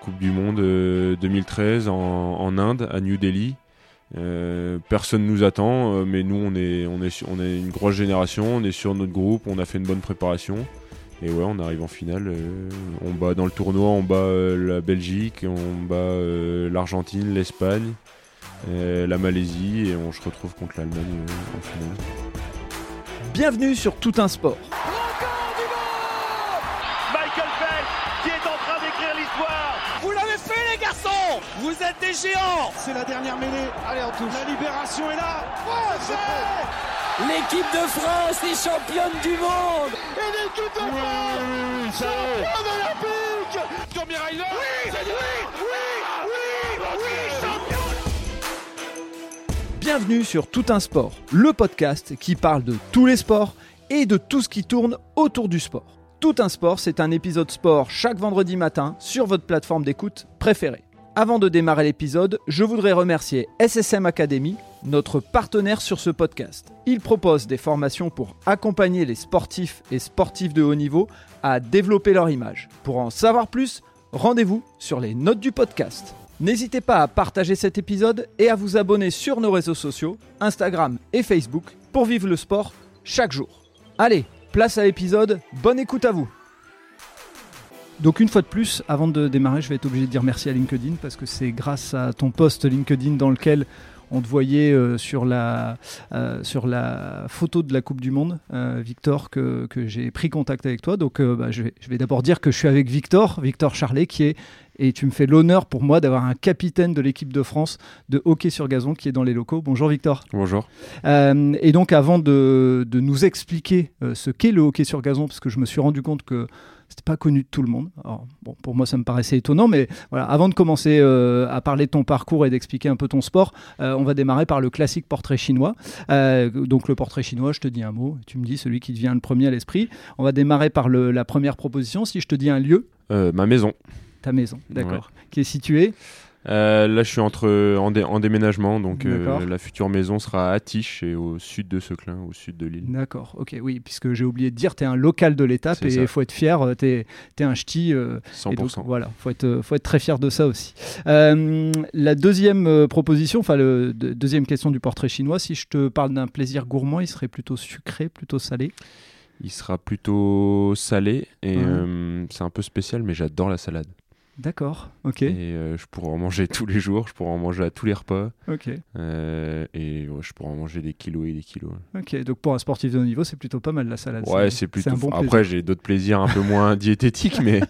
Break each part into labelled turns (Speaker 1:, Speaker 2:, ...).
Speaker 1: Coupe du Monde 2013 en, Inde, à New Delhi. personne nous attend, mais nous on est, on, est, on est une grosse génération, on est sur notre groupe, on a fait une bonne préparation. Et ouais, on arrive en finale. on bat dans le tournoi, on bat la Belgique, on bat l'Argentine, l'Espagne. Euh, la Malaisie et on se retrouve contre l'Allemagne euh, en finale.
Speaker 2: Bienvenue sur Tout un sport.
Speaker 3: C'est la dernière mêlée. Allez, on touche. La libération est là.
Speaker 4: L'équipe de France est championne du monde
Speaker 3: Et l'équipe de France Championne olympique
Speaker 5: Tommy Ryder
Speaker 3: Oui Oui Oui Oui Oui Champion
Speaker 2: Bienvenue sur Tout un sport, le podcast qui parle de tous les sports et de tout ce qui tourne autour du sport. Tout un sport, c'est un épisode sport chaque vendredi matin sur votre plateforme d'écoute préférée. Avant de démarrer l'épisode, je voudrais remercier SSM Academy, notre partenaire sur ce podcast. Il propose des formations pour accompagner les sportifs et sportifs de haut niveau à développer leur image. Pour en savoir plus, rendez-vous sur les notes du podcast. N'hésitez pas à partager cet épisode et à vous abonner sur nos réseaux sociaux, Instagram et Facebook, pour vivre le sport chaque jour. Allez, place à l'épisode, bonne écoute à vous donc une fois de plus, avant de démarrer, je vais être obligé de dire merci à LinkedIn parce que c'est grâce à ton post LinkedIn dans lequel on te voyait euh, sur, la, euh, sur la photo de la Coupe du Monde, euh, Victor, que, j'ai pris contact avec toi. Donc bah, je vais, je vais d'abord dire que je suis avec Victor, Victor Charlet, qui est et tu me fais l'honneur pour moi d'avoir un capitaine de l'équipe de France de hockey sur gazon qui est dans les locaux. Bonjour Victor.
Speaker 1: Bonjour.
Speaker 2: et donc avant de, de nous expliquer ce qu'est le hockey sur gazon, parce que je me suis rendu compte que c'était pas connu de tout le monde. bon, pour moi, ça me paraissait étonnant, mais voilà, avant de commencer euh, à parler de ton parcours et d'expliquer un peu ton sport, euh, on va démarrer par le classique portrait chinois. Euh, donc, le portrait chinois, je te dis un mot, tu me dis celui qui te vient le premier à l'esprit. On va démarrer par le, la première proposition. Si je te dis un lieu
Speaker 1: Ma maison.
Speaker 2: Ta maison, d'accord. Qui est située
Speaker 1: euh, là, je suis entre, en, déménagement, donc euh, la future maison sera à Tiche et au sud de Seclin, au sud de l'île.
Speaker 2: D'accord, ok, oui, puisque j'ai oublié de dire, tu es un local de l'étape et il faut être fier, euh, tu es, un ch'ti.
Speaker 1: 100%.
Speaker 2: voilà, il faut être, faut être très fier de ça aussi. la deuxième proposition, enfin, la deuxième question du portrait chinois, si je te parle d'un plaisir gourmand, il serait plutôt sucré, plutôt salé?
Speaker 1: Il sera plutôt salé et c'est un peu spécial, mais j'adore la salade.
Speaker 2: D'accord, ok.
Speaker 1: Et euh, je pourrais en manger tous les jours, je pourrais en manger à tous les repas.
Speaker 2: Ok.
Speaker 1: Euh, et je pourrais en manger des kilos et des kilos.
Speaker 2: Ok, donc pour un sportif de haut niveau, c'est plutôt pas mal la salade.
Speaker 1: Ouais, c'est plutôt. Un bon Après, j'ai d'autres plaisirs un peu moins diététiques, mais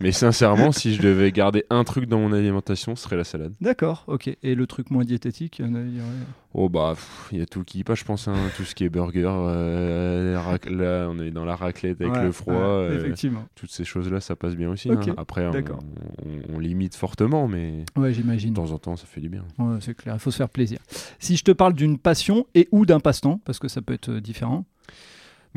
Speaker 1: mais sincèrement, si je devais garder un truc dans mon alimentation, ce serait la salade.
Speaker 2: D'accord, ok. Et le truc moins diététique, il y, aurait...
Speaker 1: Oh bah, il y a tout qui passe, je pense. Hein. tout ce qui est burger, euh, là, on est dans la raclette avec le froid.
Speaker 2: Euh, effectivement.
Speaker 1: Toutes ces choses-là, ça passe bien aussi. Hein. Après, on, limite fortement, mais
Speaker 2: ouais, j'imagine.
Speaker 1: De temps en temps, ça fait du bien.
Speaker 2: Ouais, c'est clair, il faut se faire plaisir. Si je te parle d'une passion et ou d'un passe-temps, parce que ça peut être différent.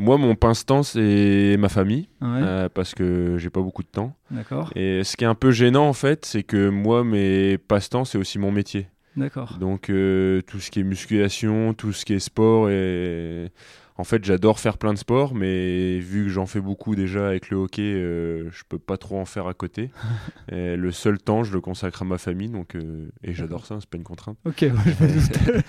Speaker 1: Moi, mon passe-temps, c'est ma famille, euh, parce que j'ai pas beaucoup de temps.
Speaker 2: D'accord.
Speaker 1: Et ce qui est un peu gênant, en fait, c'est que moi, mes passe-temps, c'est aussi mon métier.
Speaker 2: D'accord.
Speaker 1: Donc, euh, tout ce qui est musculation, tout ce qui est sport, et en fait, j'adore faire plein de sports, mais vu que j'en fais beaucoup déjà avec le hockey, euh, je peux pas trop en faire à côté. et le seul temps, je le consacre à ma famille, donc et j'adore ça, c'est pas une contrainte.
Speaker 2: Ok. Ouais,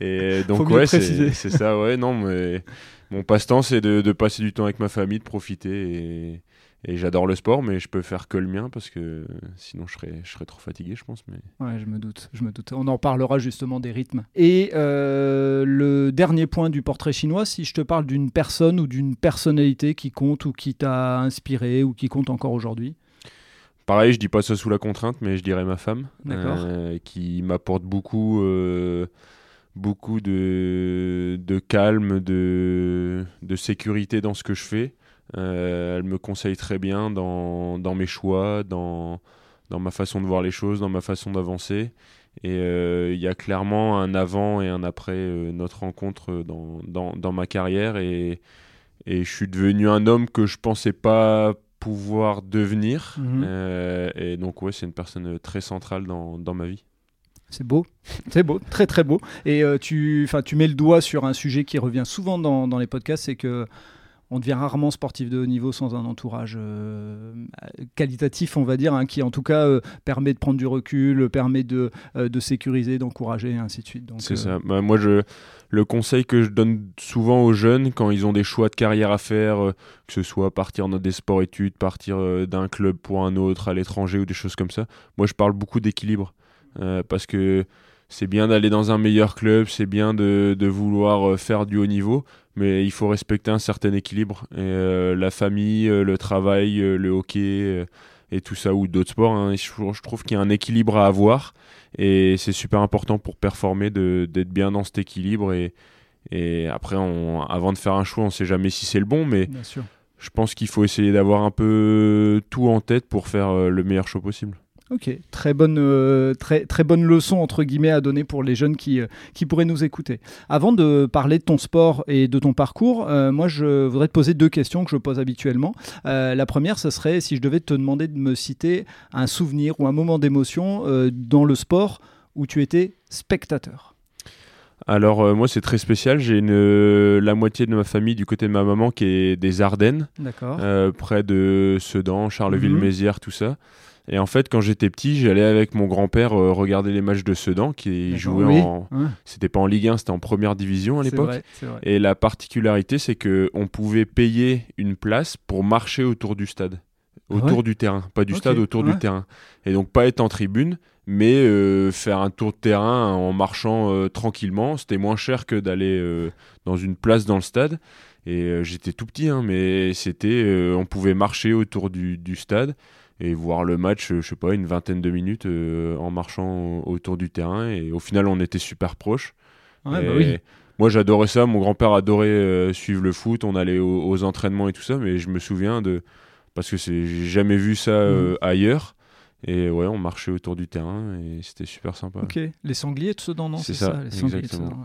Speaker 1: et donc ouais, c'est ça, ouais, non, mais mon passe-temps, c'est de, passer du temps avec ma famille, de profiter. Et, j'adore le sport, mais je peux faire que le mien parce que sinon je serais, je serais trop fatigué, je pense. Mais...
Speaker 2: Ouais, je me doute, je me doute. On en parlera justement des rythmes. Et euh, le dernier point du portrait chinois, si je te parle d'une personne ou d'une personnalité qui compte ou qui t'a inspiré ou qui compte encore aujourd'hui?
Speaker 1: Pareil, je dis pas ça sous la contrainte, mais je dirais ma femme, euh, qui m'apporte beaucoup. Euh, beaucoup de, de calme, de, de, sécurité dans ce que je fais. Euh, elle me conseille très bien dans, dans mes choix, dans, dans, ma façon de voir les choses, dans ma façon d'avancer. Et euh, il y a clairement un avant et un après euh, notre rencontre dans, ma carrière. Et, et je suis devenu un homme que je pensais pas pouvoir devenir. Mhm. et donc, ouais, c'est une personne très centrale dans ma vie.
Speaker 2: C'est beau, c'est beau, très très beau. Et euh, tu, tu mets le doigt sur un sujet qui revient souvent dans, dans les podcasts, c'est que on devient rarement sportif de haut niveau sans un entourage euh, qualitatif, on va dire, hein, qui en tout cas euh, permet de prendre du recul, permet de, euh, de sécuriser, d'encourager, et ainsi de suite.
Speaker 1: C'est ça. Bah, moi, je, le conseil que je donne souvent aux jeunes quand ils ont des choix de carrière à faire, que ce soit partir dans des sports-études, partir d'un club pour un autre, à l'étranger ou des choses comme ça, moi, je parle beaucoup d'équilibre. Parce que c'est bien d'aller dans un meilleur club, c'est bien de, de, vouloir faire du haut niveau, mais il faut respecter un certain équilibre. Et, euh, la famille, euh, le travail, euh, le hockey et tout ça, ou d'autres sports, hein, je, trouve qu'il y a un équilibre à avoir. Et c'est super important pour performer d'être bien dans cet équilibre. Et, et après, on, avant de faire un choix, on ne sait jamais si c'est le bon, mais je pense qu'il faut essayer d'avoir un peu tout en tête pour faire le meilleur choix possible.
Speaker 2: Ok, très bonne, euh, très, très bonne leçon entre guillemets à donner pour les jeunes qui, euh, qui pourraient nous écouter. Avant de parler de ton sport et de ton parcours, euh, moi je voudrais te poser deux questions que je pose habituellement. la première, ce serait si je devais te demander de me citer un souvenir ou un moment d'émotion dans le sport où tu étais spectateur.
Speaker 1: Alors moi c'est très spécial, j'ai la moitié de ma famille du côté de ma maman qui est des Ardennes, près de Sedan, Charleville-Mézières, tout ça. Et en fait, quand j'étais petit, j'allais avec mon grand-père euh, regarder les matchs de Sedan qui jouait en. C'était pas en Ligue 1, c'était en première division à l'époque. Et la particularité, c'est que on pouvait payer une place pour marcher autour du stade, ah autour du terrain, pas du stade, autour du terrain. Et donc pas être en tribune, mais euh, faire un tour de terrain en marchant euh, tranquillement. C'était moins cher que d'aller dans une place dans le stade. Et j'étais tout petit, hein, mais c'était, on pouvait marcher autour du, du stade et voir le match, je sais pas, une vingtaine de minutes euh, en marchant autour du terrain. Et au final, on était super proches.
Speaker 2: Bah
Speaker 1: moi, j'adorais ça. Mon grand-père adorait euh, suivre le foot. On allait aux, entraînements et tout ça. Mais je me souviens de. Parce que j'ai jamais vu ça euh, mmh. ailleurs. Et ouais, on marchait autour du terrain et c'était super sympa.
Speaker 2: Ok, les sangliers de Sedan, non
Speaker 1: C'est ça, les sangliers exactement.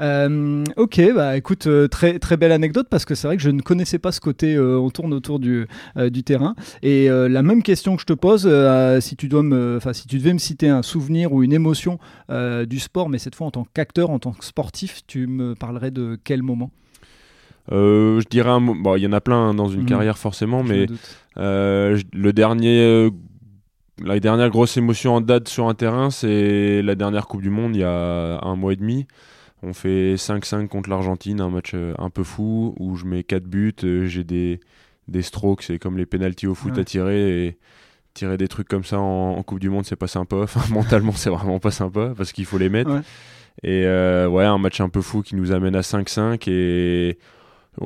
Speaker 2: Euh, ok, bah écoute, euh, très, très belle anecdote parce que c'est vrai que je ne connaissais pas ce côté euh, on tourne autour du, du terrain. Et la même question que je te pose, si, tu dois me, si tu devais me citer un souvenir ou une émotion du sport, mais cette fois en tant qu'acteur, en tant que sportif, tu me parlerais de quel moment?
Speaker 1: Je dirais un bon, il y en a plein hein, dans une mmh. carrière forcément, mais le dernier la dernière grosse émotion en date sur un terrain, c'est la dernière Coupe du Monde il y a un mois et demi. On fait 5-5 contre l'Argentine, un match euh, un peu fou où je mets 4 buts, euh, j'ai des, des strokes, c'est comme les pénalties au foot à tirer et tirer des trucs comme ça en, Coupe du Monde, c'est pas sympa. Enfin, mentalement, c'est vraiment pas sympa parce qu'il faut les mettre. Et euh, ouais, un match un peu fou qui nous amène à 5-5 et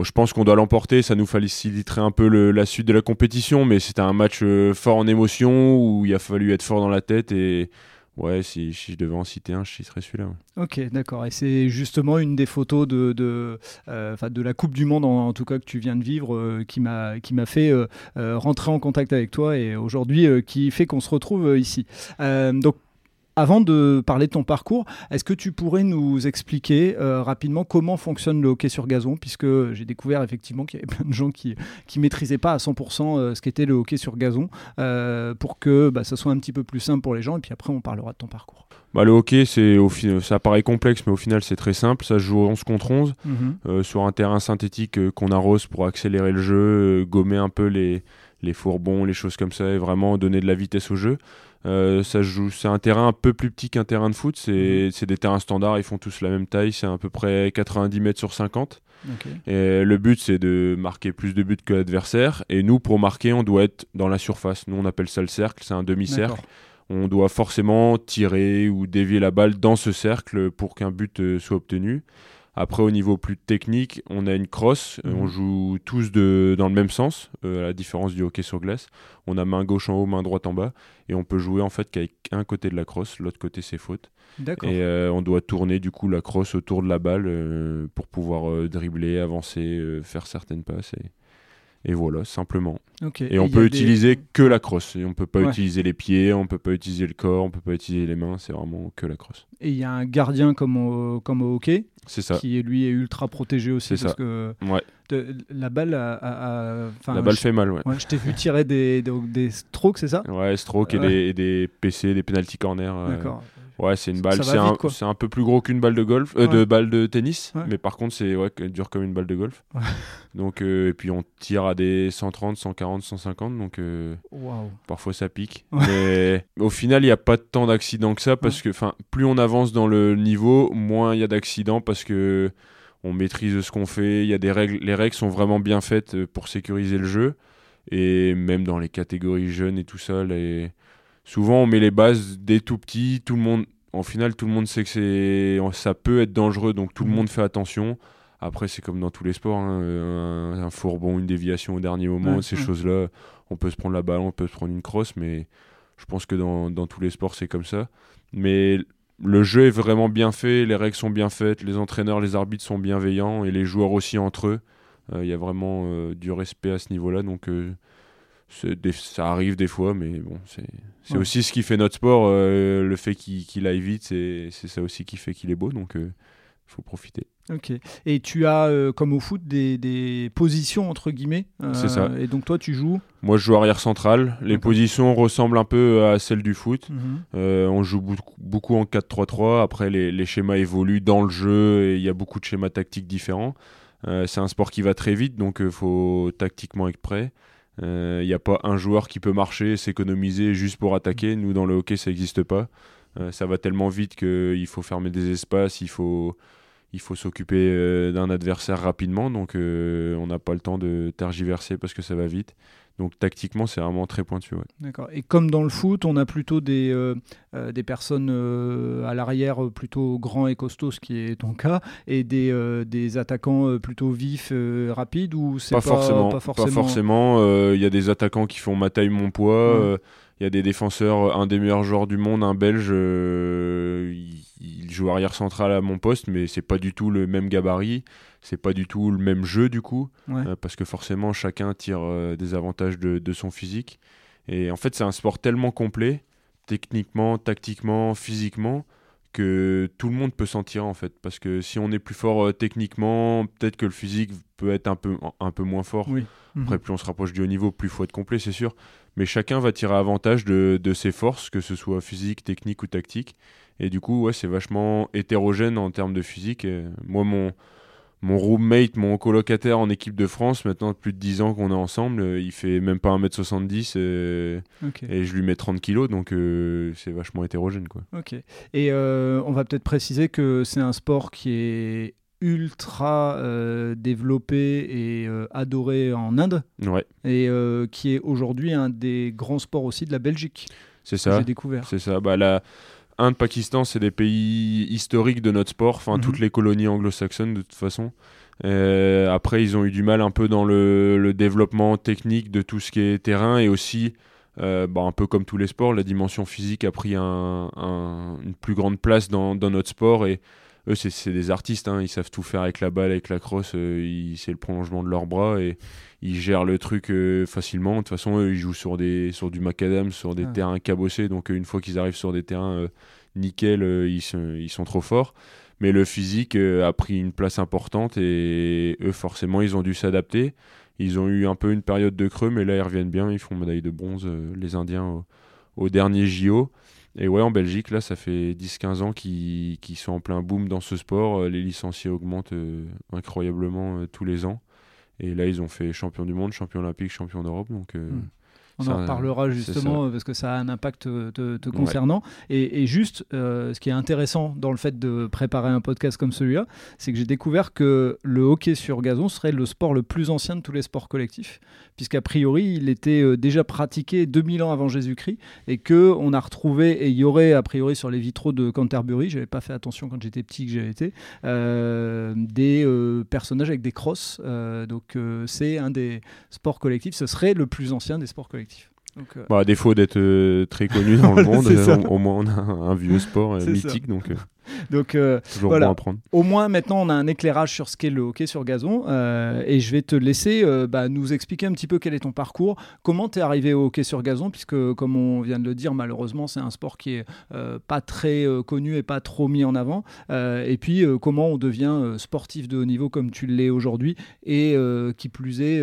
Speaker 1: je pense qu'on doit l'emporter, ça nous faciliterait un peu la suite de la compétition, mais c'était un match euh, fort en émotion où il a fallu être fort dans la tête et ouais, si, je devais en citer un, je serais celui-là.
Speaker 2: Ok, d'accord. Et c'est justement une des photos de, de, euh, de la Coupe du Monde, en, tout cas que tu viens de vivre, euh, qui m'a fait rentrer en contact avec toi et aujourd'hui qui fait qu'on se retrouve ici. donc avant de parler de ton parcours, est-ce que tu pourrais nous expliquer euh, rapidement comment fonctionne le hockey sur gazon? Puisque j'ai découvert effectivement qu'il y avait plein de gens qui ne maîtrisaient pas à 100% euh, ce qu'était le hockey sur gazon, euh, pour que bah, ça soit un petit peu plus simple pour les gens. Et puis après, on parlera de ton parcours.
Speaker 1: Bah, le hockey, c'est ça paraît complexe, mais au final, c'est très simple. Ça se joue 11 contre 11 mhm. sur un terrain synthétique qu'on arrose pour accélérer le jeu, gommer un peu les, les fourbons, les choses comme ça, et vraiment donner de la vitesse au jeu. Euh, ça joue, c'est un terrain un peu plus petit qu'un terrain de foot. C'est, mhm. des terrains standards, ils font tous la même taille. C'est à peu près 90 mètres sur 50. Et le but, c'est de marquer plus de buts que l'adversaire. Et nous, pour marquer, on doit être dans la surface. Nous, on appelle ça le cercle. C'est un demi-cercle. On doit forcément tirer ou dévier la balle dans ce cercle pour qu'un but euh, soit obtenu. Après, au niveau plus technique, on a une crosse. Euh, on mhm. joue tous de, dans le même sens, euh, à la différence du hockey sur glace. On a main gauche en haut, main droite en bas. Et on peut jouer en fait qu'avec un côté de la crosse, l'autre côté c'est faute. Et euh, on doit tourner du coup la crosse autour de la balle pour pouvoir dribbler, avancer, faire certaines passes. Et, et voilà, simplement. Et, on peut utiliser que la crosse. Et on peut pas utiliser les pieds, on peut pas utiliser le corps, on peut pas utiliser les mains. C'est vraiment que la crosse.
Speaker 2: Et il y a un gardien comme au, comme au hockey.
Speaker 1: C'est ça.
Speaker 2: Qui lui est ultra protégé aussi parce
Speaker 1: ça.
Speaker 2: que
Speaker 1: ouais.
Speaker 2: la balle a,
Speaker 1: la balle fait mal. Ouais.
Speaker 2: je t'ai vu tirer des, des, strokes, c'est ça
Speaker 1: Ouais, strokes et, des, des, PC, des penalty corner.
Speaker 2: D'accord.
Speaker 1: Ouais, c'est une balle, c'est un, un, peu plus gros qu'une balle de golf, euh, de balle de tennis, mais par contre c'est ouais, dur comme une balle de golf. Donc euh, et puis on tire à des 130, 140, 150, donc euh, parfois ça pique. Mais au final, il n'y a pas tant d'accidents que ça parce que, enfin, plus on avance dans le niveau, moins il y a d'accidents parce que on maîtrise ce qu'on fait. Il y a des règles, les règles sont vraiment bien faites pour sécuriser le jeu. Et même dans les catégories jeunes et tout ça, les souvent on met les bases dès tout petit, tout le monde, en final, tout le monde sait que c'est, ça peut être dangereux, donc tout le mhm. monde fait attention. Après, c'est comme dans tous les sports, hein, un, fourbon, une déviation au dernier moment, ces choses-là, on peut se prendre la balle, on peut se prendre une crosse, mais je pense que dans, dans tous les sports, c'est comme ça. Mais le jeu est vraiment bien fait, les règles sont bien faites, les entraîneurs, les arbitres sont bienveillants et les joueurs aussi entre eux. Euh, il y a vraiment euh, du respect à ce niveau-là, donc euh, ça arrive des fois, mais bon, c'est aussi ce qui fait notre sport. Euh, le fait qu'il aille vite, c'est ça aussi qui fait qu'il est beau, donc il euh, faut profiter.
Speaker 2: Ok. Et tu as, euh, comme au foot, des, des, positions entre guillemets.
Speaker 1: c'est ça.
Speaker 2: Et donc toi, tu joues?
Speaker 1: Moi, je joue arrière central. Les positions ressemblent un peu à celles du foot. Mhm. on joue beaucoup, en 4-3-3. Après, les, les, schémas évoluent dans le jeu et il y a beaucoup de schémas tactiques différents. c'est un sport qui va très vite, donc il faut tactiquement être prêt. Il euh, n'y a pas un joueur qui peut marcher, s'économiser juste pour attaquer. Nous, dans le hockey, ça n'existe pas. Euh, ça va tellement vite qu'il faut fermer des espaces, il faut, il faut s'occuper euh, d'un adversaire rapidement. Donc, on n'a pas le temps de tergiverser parce que ça va vite. Donc tactiquement, c'est vraiment très pointu.
Speaker 2: D'accord. Et comme dans le foot, on a plutôt des, euh, euh, des personnes euh, à l'arrière plutôt grands et costauds, ce qui est ton cas, et des, des attaquants plutôt vifs, rapides, ou c'est
Speaker 1: pas, forcément. Pas forcément. Il y a des attaquants qui font ma taille, mon poids. Il y a des défenseurs, un des meilleurs joueurs du monde, un Belge, il, joue arrière central à mon poste, mais c'est pas du tout le même gabarit c'est pas du tout le même jeu du coup, euh, parce que forcément chacun tire euh, des avantages de, son physique. Et en fait, c'est un sport tellement complet, techniquement, tactiquement, physiquement, que tout le monde peut s'en tirer en fait. Parce que si on est plus fort euh, techniquement, peut-être que le physique peut être un peu, un peu moins fort. Après, mhm. plus on se rapproche du haut niveau, plus il faut être complet, c'est sûr. Mais chacun va tirer avantage de, de, ses forces, que ce soit physique, technique ou tactique. Et du coup, ouais, c'est vachement hétérogène en termes de physique. moi, mon, mon roommate, mon colocataire en équipe de France, maintenant plus de 10 ans qu'on est ensemble, euh, il fait même pas 1m70 et, et je lui mets 30 kilos, donc euh, c'est vachement hétérogène. Quoi.
Speaker 2: Ok. Et euh, on va peut-être préciser que c'est un sport qui est ultra développé et adoré en Inde,
Speaker 1: ouais.
Speaker 2: et qui est aujourd'hui un des grands sports aussi de la Belgique.
Speaker 1: C'est ça.
Speaker 2: J'ai découvert.
Speaker 1: C'est ça. Bah, la, Inde, Pakistan, c'est des pays historiques de notre sport, enfin toutes mhm. les colonies anglo-saxonnes de toute façon. Euh, après, ils ont eu du mal un peu dans le, développement technique de tout ce qui est terrain et aussi, euh, bah, un peu comme tous les sports, la dimension physique a pris une plus grande place dans, notre sport et eux, c'est des artistes, hein. ils savent tout faire avec la balle, avec la crosse, euh, c'est le prolongement de leurs bras et ils gèrent le truc euh, facilement. De toute façon, eux, ils jouent sur, des, sur du macadam, sur des terrains cabossés. Donc, euh, une fois qu'ils arrivent sur des terrains euh, nickel, ils, sont, ils sont trop forts. Mais le physique a pris une place importante et eux, forcément, ils ont dû s'adapter. Ils ont eu un peu une période de creux, mais là, ils reviennent bien. Ils font médaille de bronze, les Indiens, au, dernier JO. Et ouais, en Belgique, là, ça fait 10-15 ans qu'ils sont en plein boom dans ce sport. Les licenciés augmentent incroyablement tous les ans. Et là, ils ont fait champion du monde, champion olympique, champion d'Europe. Donc, euh,
Speaker 2: hmm. On en reparlera justement parce que ça a un impact te, concernant. Et, juste, euh, ce qui est intéressant dans le fait de préparer un podcast comme celui-là, c'est que j'ai découvert que le hockey sur gazon serait le sport le plus ancien de tous les sports collectifs, puisqu'a priori, il était euh, déjà pratiqué 2000 ans avant Jésus-Christ et que on a retrouvé, et il y aurait a priori sur les vitraux de Canterbury, j'avais pas fait attention quand j'étais petit que j'avais été, euh, des personnages avec des crosses. donc c'est un des sports collectifs, ce serait le plus ancien des sports collectifs collectif.
Speaker 1: Donc, euh, bah, à défaut d'être euh, très connu dans le monde, euh, au, moins on a un, vieux sport mythique. Donc,
Speaker 2: donc voilà. Au moins maintenant on a un éclairage sur ce qu'est le hockey sur gazon. et je vais te laisser bah, nous expliquer un petit peu quel est ton parcours, comment tu es arrivé au hockey sur gazon, puisque comme on vient de le dire, malheureusement c'est un sport qui est pas très connu et pas trop mis en avant. et puis comment on devient sportif de haut niveau comme tu l'es aujourd'hui et qui plus est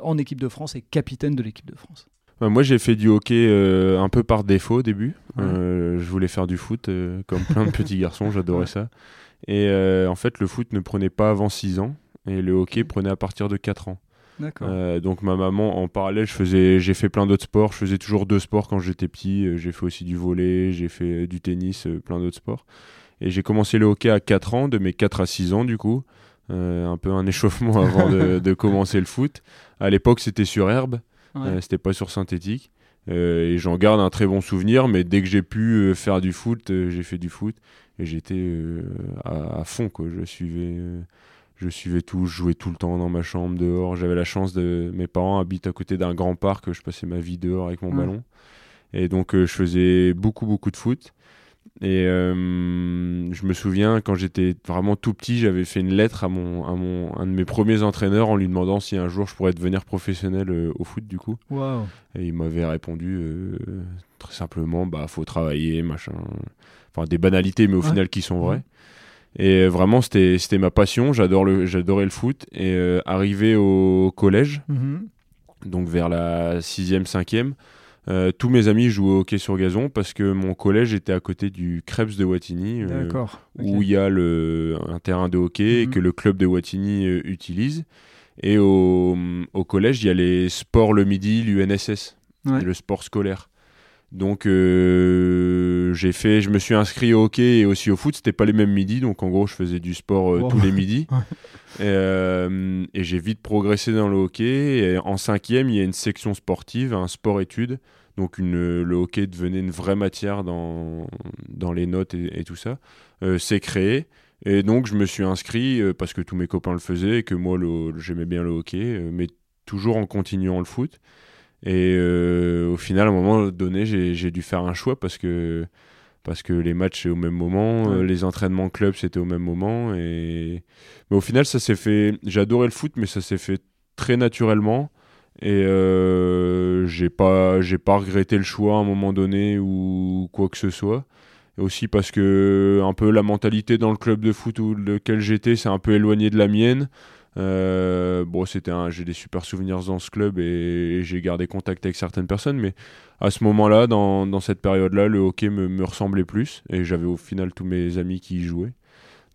Speaker 2: en équipe de France et capitaine de l'équipe de France.
Speaker 1: Bah, Moi, j'ai fait du hockey euh, un peu par défaut au début. je voulais faire du foot, comme plein de petits garçons, j'adorais ça. Et en fait, le foot ne prenait pas avant 6 ans, et le hockey prenait à partir de 4 ans. Euh, donc ma maman, en parallèle, je faisais, j'ai fait plein d'autres sports. Je faisais toujours deux sports quand j'étais petit. J'ai fait aussi du volet, j'ai fait du tennis, plein d'autres sports. Et j'ai commencé le hockey à 4 ans, de mes 4 à 6 ans du coup. Euh, un peu un échauffement avant de, commencer le foot. À l'époque, c'était sur herbe, euh, c'était pas sur synthétique. Euh, et j'en garde un très bon souvenir, mais dès que j'ai pu faire du foot, j'ai fait du foot et j'étais à, fond. Quoi. Je suivais je suivais tout, je jouais tout le temps dans ma chambre, dehors. J'avais la chance de. Mes parents habitent à côté d'un grand parc, je passais ma vie dehors avec mon ballon. Et donc, je faisais beaucoup, beaucoup de foot. Et euh, je me souviens, quand j'étais vraiment tout petit, j'avais fait une lettre à, mon, à mon, un de mes premiers entraîneurs en lui demandant si un jour je pourrais devenir professionnel euh, au foot, du coup. Et il m'avait répondu euh, très simplement bah, faut travailler, machin. Enfin, des banalités, mais au final qui sont vraies. Et vraiment, c'était ma passion. J'adorais le foot. Et arrivé au collège, mhm. donc vers la 6e, 5e, euh, tous mes amis jouaient au hockey sur gazon parce que mon collège était à côté du Krebs de Wattignies, euh, où il y a le, un terrain de hockey mhm. que le club de Wattignies euh, utilise. Et au, au, collège, il y a les sports le midi, l'UNSS, le sport scolaire. Donc j'ai fait, je me suis inscrit au hockey et aussi au foot. C'était pas les mêmes midis, donc en gros je faisais du sport tous les midis. et, et j'ai vite progressé dans le hockey. Et en cinquième, il y a une section sportive, un sport-études donc une, le hockey devenait une vraie matière dans, dans les notes et, tout ça. Euh, c'est créé. Et donc je me suis inscrit euh, parce que tous mes copains le faisaient et que moi j'aimais bien le hockey, euh, mais toujours en continuant le foot. Et au final, à un moment donné, j'ai dû faire un choix parce que, parce que les matchs c'est au même moment, les entraînements club c'était au même moment. Et... Mais au final, ça s'est fait. J'adorais le foot, mais ça s'est fait très naturellement. Et euh, j'ai pas, j'ai pas regretté le choix à un moment donné ou quoi que ce soit. aussi parce que un peu la mentalité dans le club de foot où lequel j'étais, c'est un peu éloigné de la mienne. Euh, bon, c'était j'ai des super souvenirs dans ce club et, j'ai gardé contact avec certaines personnes, mais à ce moment-là, dans, cette période-là, le hockey me, ressemblait plus et j'avais au final tous mes amis qui y jouaient.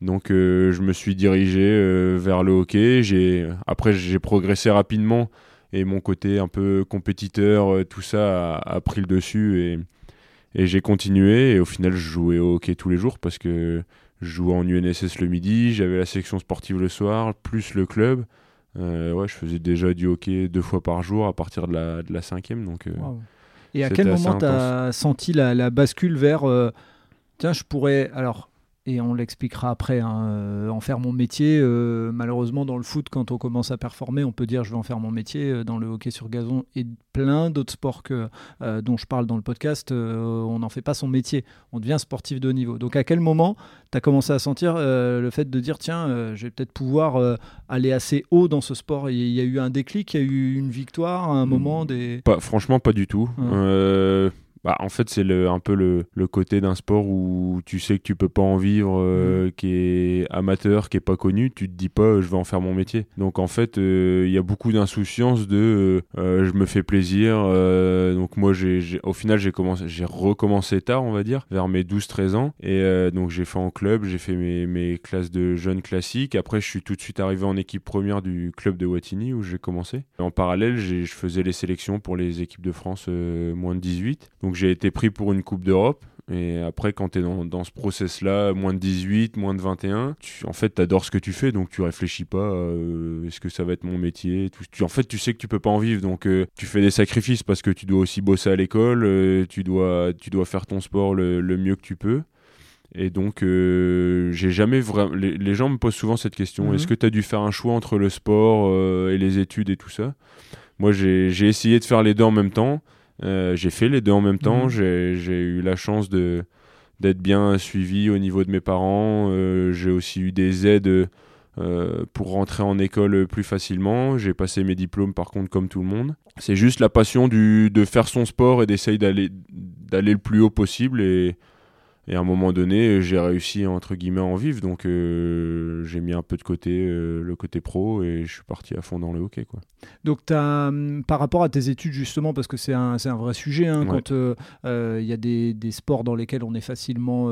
Speaker 1: Donc euh, je me suis dirigé euh, vers le hockey. J'ai après j'ai progressé rapidement et mon côté un peu compétiteur, tout ça a, pris le dessus et, et j'ai continué et au final je jouais au hockey tous les jours parce que je jouais en UNSS le midi, j'avais la section sportive le soir, plus le club. Euh, ouais, je faisais déjà du hockey deux fois par jour à partir de la, de la cinquième. Donc, euh,
Speaker 2: Et à quel moment tu as senti la, la bascule vers tiens, je pourrais. Alors, et on l'expliquera après, hein, euh, en faire mon métier. Euh, malheureusement, dans le foot, quand on commence à performer, on peut dire je vais en faire mon métier. Euh, dans le hockey sur gazon et plein d'autres sports que, dont je parle dans le podcast, on n'en fait pas son métier. On devient sportif de haut niveau. Donc à quel moment tu as commencé à sentir le fait de dire tiens, je vais peut-être pouvoir aller assez haut dans ce sport? Il y a eu un déclic, il y a eu une victoire à un moment des...
Speaker 1: Pas, Franchement, pas du tout. Bah, en fait, c'est un peu le, le côté d'un sport où tu sais que tu peux pas en vivre, euh, mm. qui est amateur, qui est pas connu. Tu te dis pas, je vais en faire mon métier. Donc en fait, euh, il y a beaucoup d'insouciance de, euh, je me fais plaisir. donc moi, j'ai, au final, j'ai commencé, j'ai recommencé tard, on va dire, vers mes 12-13 ans. Et donc j'ai fait en club, j'ai fait mes, mes classes de jeunes classiques. Après, je suis tout de suite arrivé en équipe première du club de Wattignies où j'ai commencé. En parallèle, je faisais les sélections pour les équipes de France moins de 18. Donc donc j'ai été pris pour une Coupe d'Europe. Et après, quand tu es dans, dans ce process-là, moins de 18, moins de 21, tu, en fait, tu adores ce que tu fais, donc tu réfléchis pas, euh, est-ce que ça va être mon métier tu, En fait, tu sais que tu peux pas en vivre, donc euh, tu fais des sacrifices parce que tu dois aussi bosser à l'école, euh, tu, dois, tu dois faire ton sport le, mieux que tu peux. Et donc, j'ai jamais vraiment. Les, gens me posent souvent cette question mhm. est-ce que tu as dû faire un choix entre le sport et les études et tout ça? Moi, j'ai essayé de faire les deux en même temps. Euh, j'ai fait les deux en même temps. Mhm. J'ai eu la chance de d'être bien suivi au niveau de mes parents. Euh, j'ai aussi eu des aides euh, pour rentrer en école plus facilement. J'ai passé mes diplômes par contre comme tout le monde. C'est juste la passion du, de faire son sport et d'essayer d'aller d'aller le plus haut possible et et à un moment donné, j'ai réussi entre guillemets à en vivre, donc euh, j'ai mis un peu de côté euh, le côté pro et je suis parti à fond dans le hockey. Quoi.
Speaker 2: Donc as, hum, par rapport à tes études justement, parce que c'est un, un, vrai sujet, hein, quand il y a des, des, sports dans lesquels on est facilement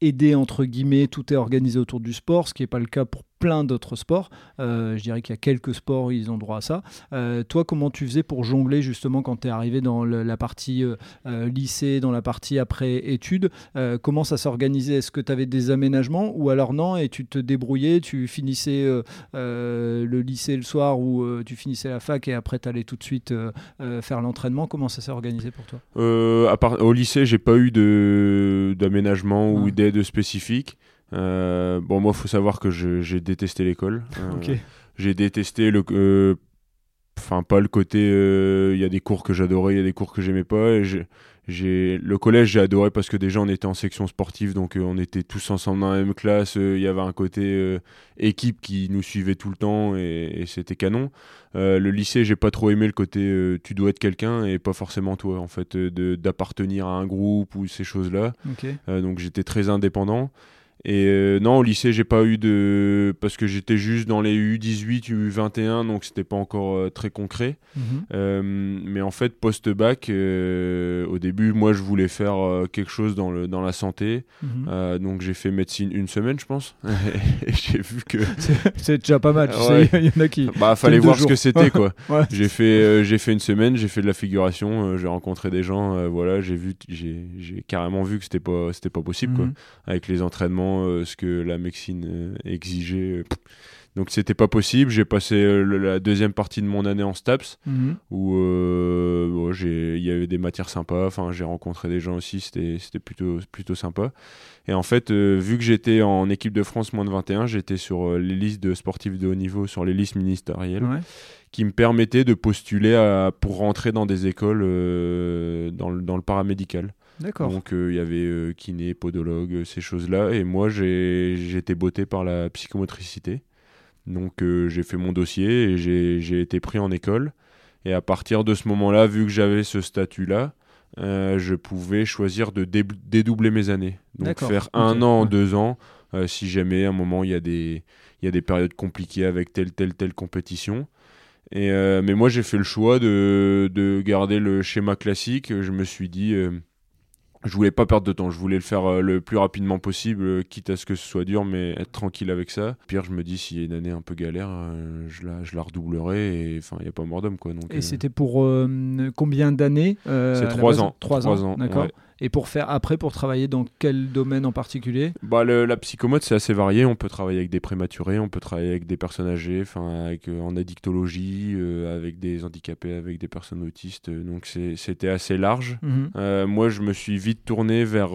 Speaker 2: aidé entre guillemets, tout est organisé autour du sport, ce qui n'est pas le cas pour plein d'autres sports. Euh, je dirais qu'il y a quelques sports où ils ont droit à ça. Euh, toi, comment tu faisais pour jongler justement quand tu es arrivé dans la partie euh, lycée, dans la partie après études? Comment ça s'organisait? Est-ce que tu avais des aménagements? Ou alors non et tu te débrouillais, tu finissais le lycée le soir ou tu finissais la fac et après tu allais tout de suite faire l'entraînement? Comment ça s'est organisé pour toi?
Speaker 1: À part, Au lycée, j'ai pas eu d'aménagement ou d'aide spécifique. Euh, bon, moi, il faut savoir que j'ai détesté l'école. Euh, j'ai détesté le. Euh, enfin, pas le côté. Il y a des cours que j'adorais, il y a des cours que j'aimais pas. Et j'ai le collège j'ai adoré parce que déjà on était en section sportive donc on était tous ensemble dans la même classe il y avait un côté équipe qui nous suivait tout le temps et, c'était canon le lycée j'ai pas trop aimé le côté tu dois être quelqu'un et pas forcément toi en fait d'appartenir à un groupe ou ces choses là donc j'étais très indépendant et euh, non, au lycée, j'ai pas eu de. Parce que j'étais juste dans les U18, U21, donc c'était pas encore euh, très concret. Mhm. Euh, mais en fait, post-bac, au début, moi, je voulais faire quelque chose dans, le, dans la santé. Mhm. donc j'ai fait médecine une semaine, je pense. et j'ai vu que.
Speaker 2: C'est déjà pas mal, tu sais. Il y en a qui.
Speaker 1: Bah, fallait voir ce que c'était, quoi. J'ai fait, j'ai fait une semaine, j'ai fait de la figuration, j'ai rencontré des gens, voilà, j'ai vu, j'ai carrément vu que c'était pas, pas possible, quoi. Mhm. Avec les entraînements euh, ce que la médecine euh, exigeait. Donc c'était pas possible. J'ai passé euh, la deuxième partie de mon année en STAPS mhm. où il y avait des matières sympas. Enfin, j'ai rencontré des gens aussi. C'était plutôt plutôt sympa. Et en fait, vu que j'étais en équipe de France moins de 21, j'étais sur les listes de sportifs de haut niveau, sur les listes ministérielles, qui me permettaient de postuler pour rentrer dans des écoles dans, dans, le paramédical. Donc euh, il y avait euh, kiné, podologue, euh, ces choses-là. Et moi, j'ai été botté par la psychomotricité. Donc j'ai fait mon dossier et j'ai été pris en école. Et à partir de ce moment-là, vu que j'avais ce statut-là, je pouvais choisir de dédoubler mes années. Donc faire un an, deux ans, si jamais à un moment il y, a des, y a des périodes compliquées avec telle, telle, telle compétition. Et, mais moi j'ai fait le choix de, de, garder le schéma classique. Je me suis dit, je voulais pas perdre de temps, je voulais le faire euh, le plus rapidement possible, euh, quitte à ce que ce soit dur, mais être tranquille avec ça. Pire, je me dis, s'il y a une année un peu galère, euh, je, la, je la redoublerai et enfin, il n'y a pas mort d'homme. Quoi, donc,
Speaker 2: et c'était pour combien d'années
Speaker 1: C'est trois ans.
Speaker 2: Trois ans, d'accord. Et pour faire après, pour travailler dans quel domaine en particulier?
Speaker 1: Bah, La psychomote, c'est assez varié. On peut travailler avec des prématurés, on peut travailler avec des personnes âgées, avec, euh, en addictologie, euh, avec des handicapés, avec des personnes autistes. Donc c'était assez large. Mhm. Euh, moi, je me suis vite tourné vers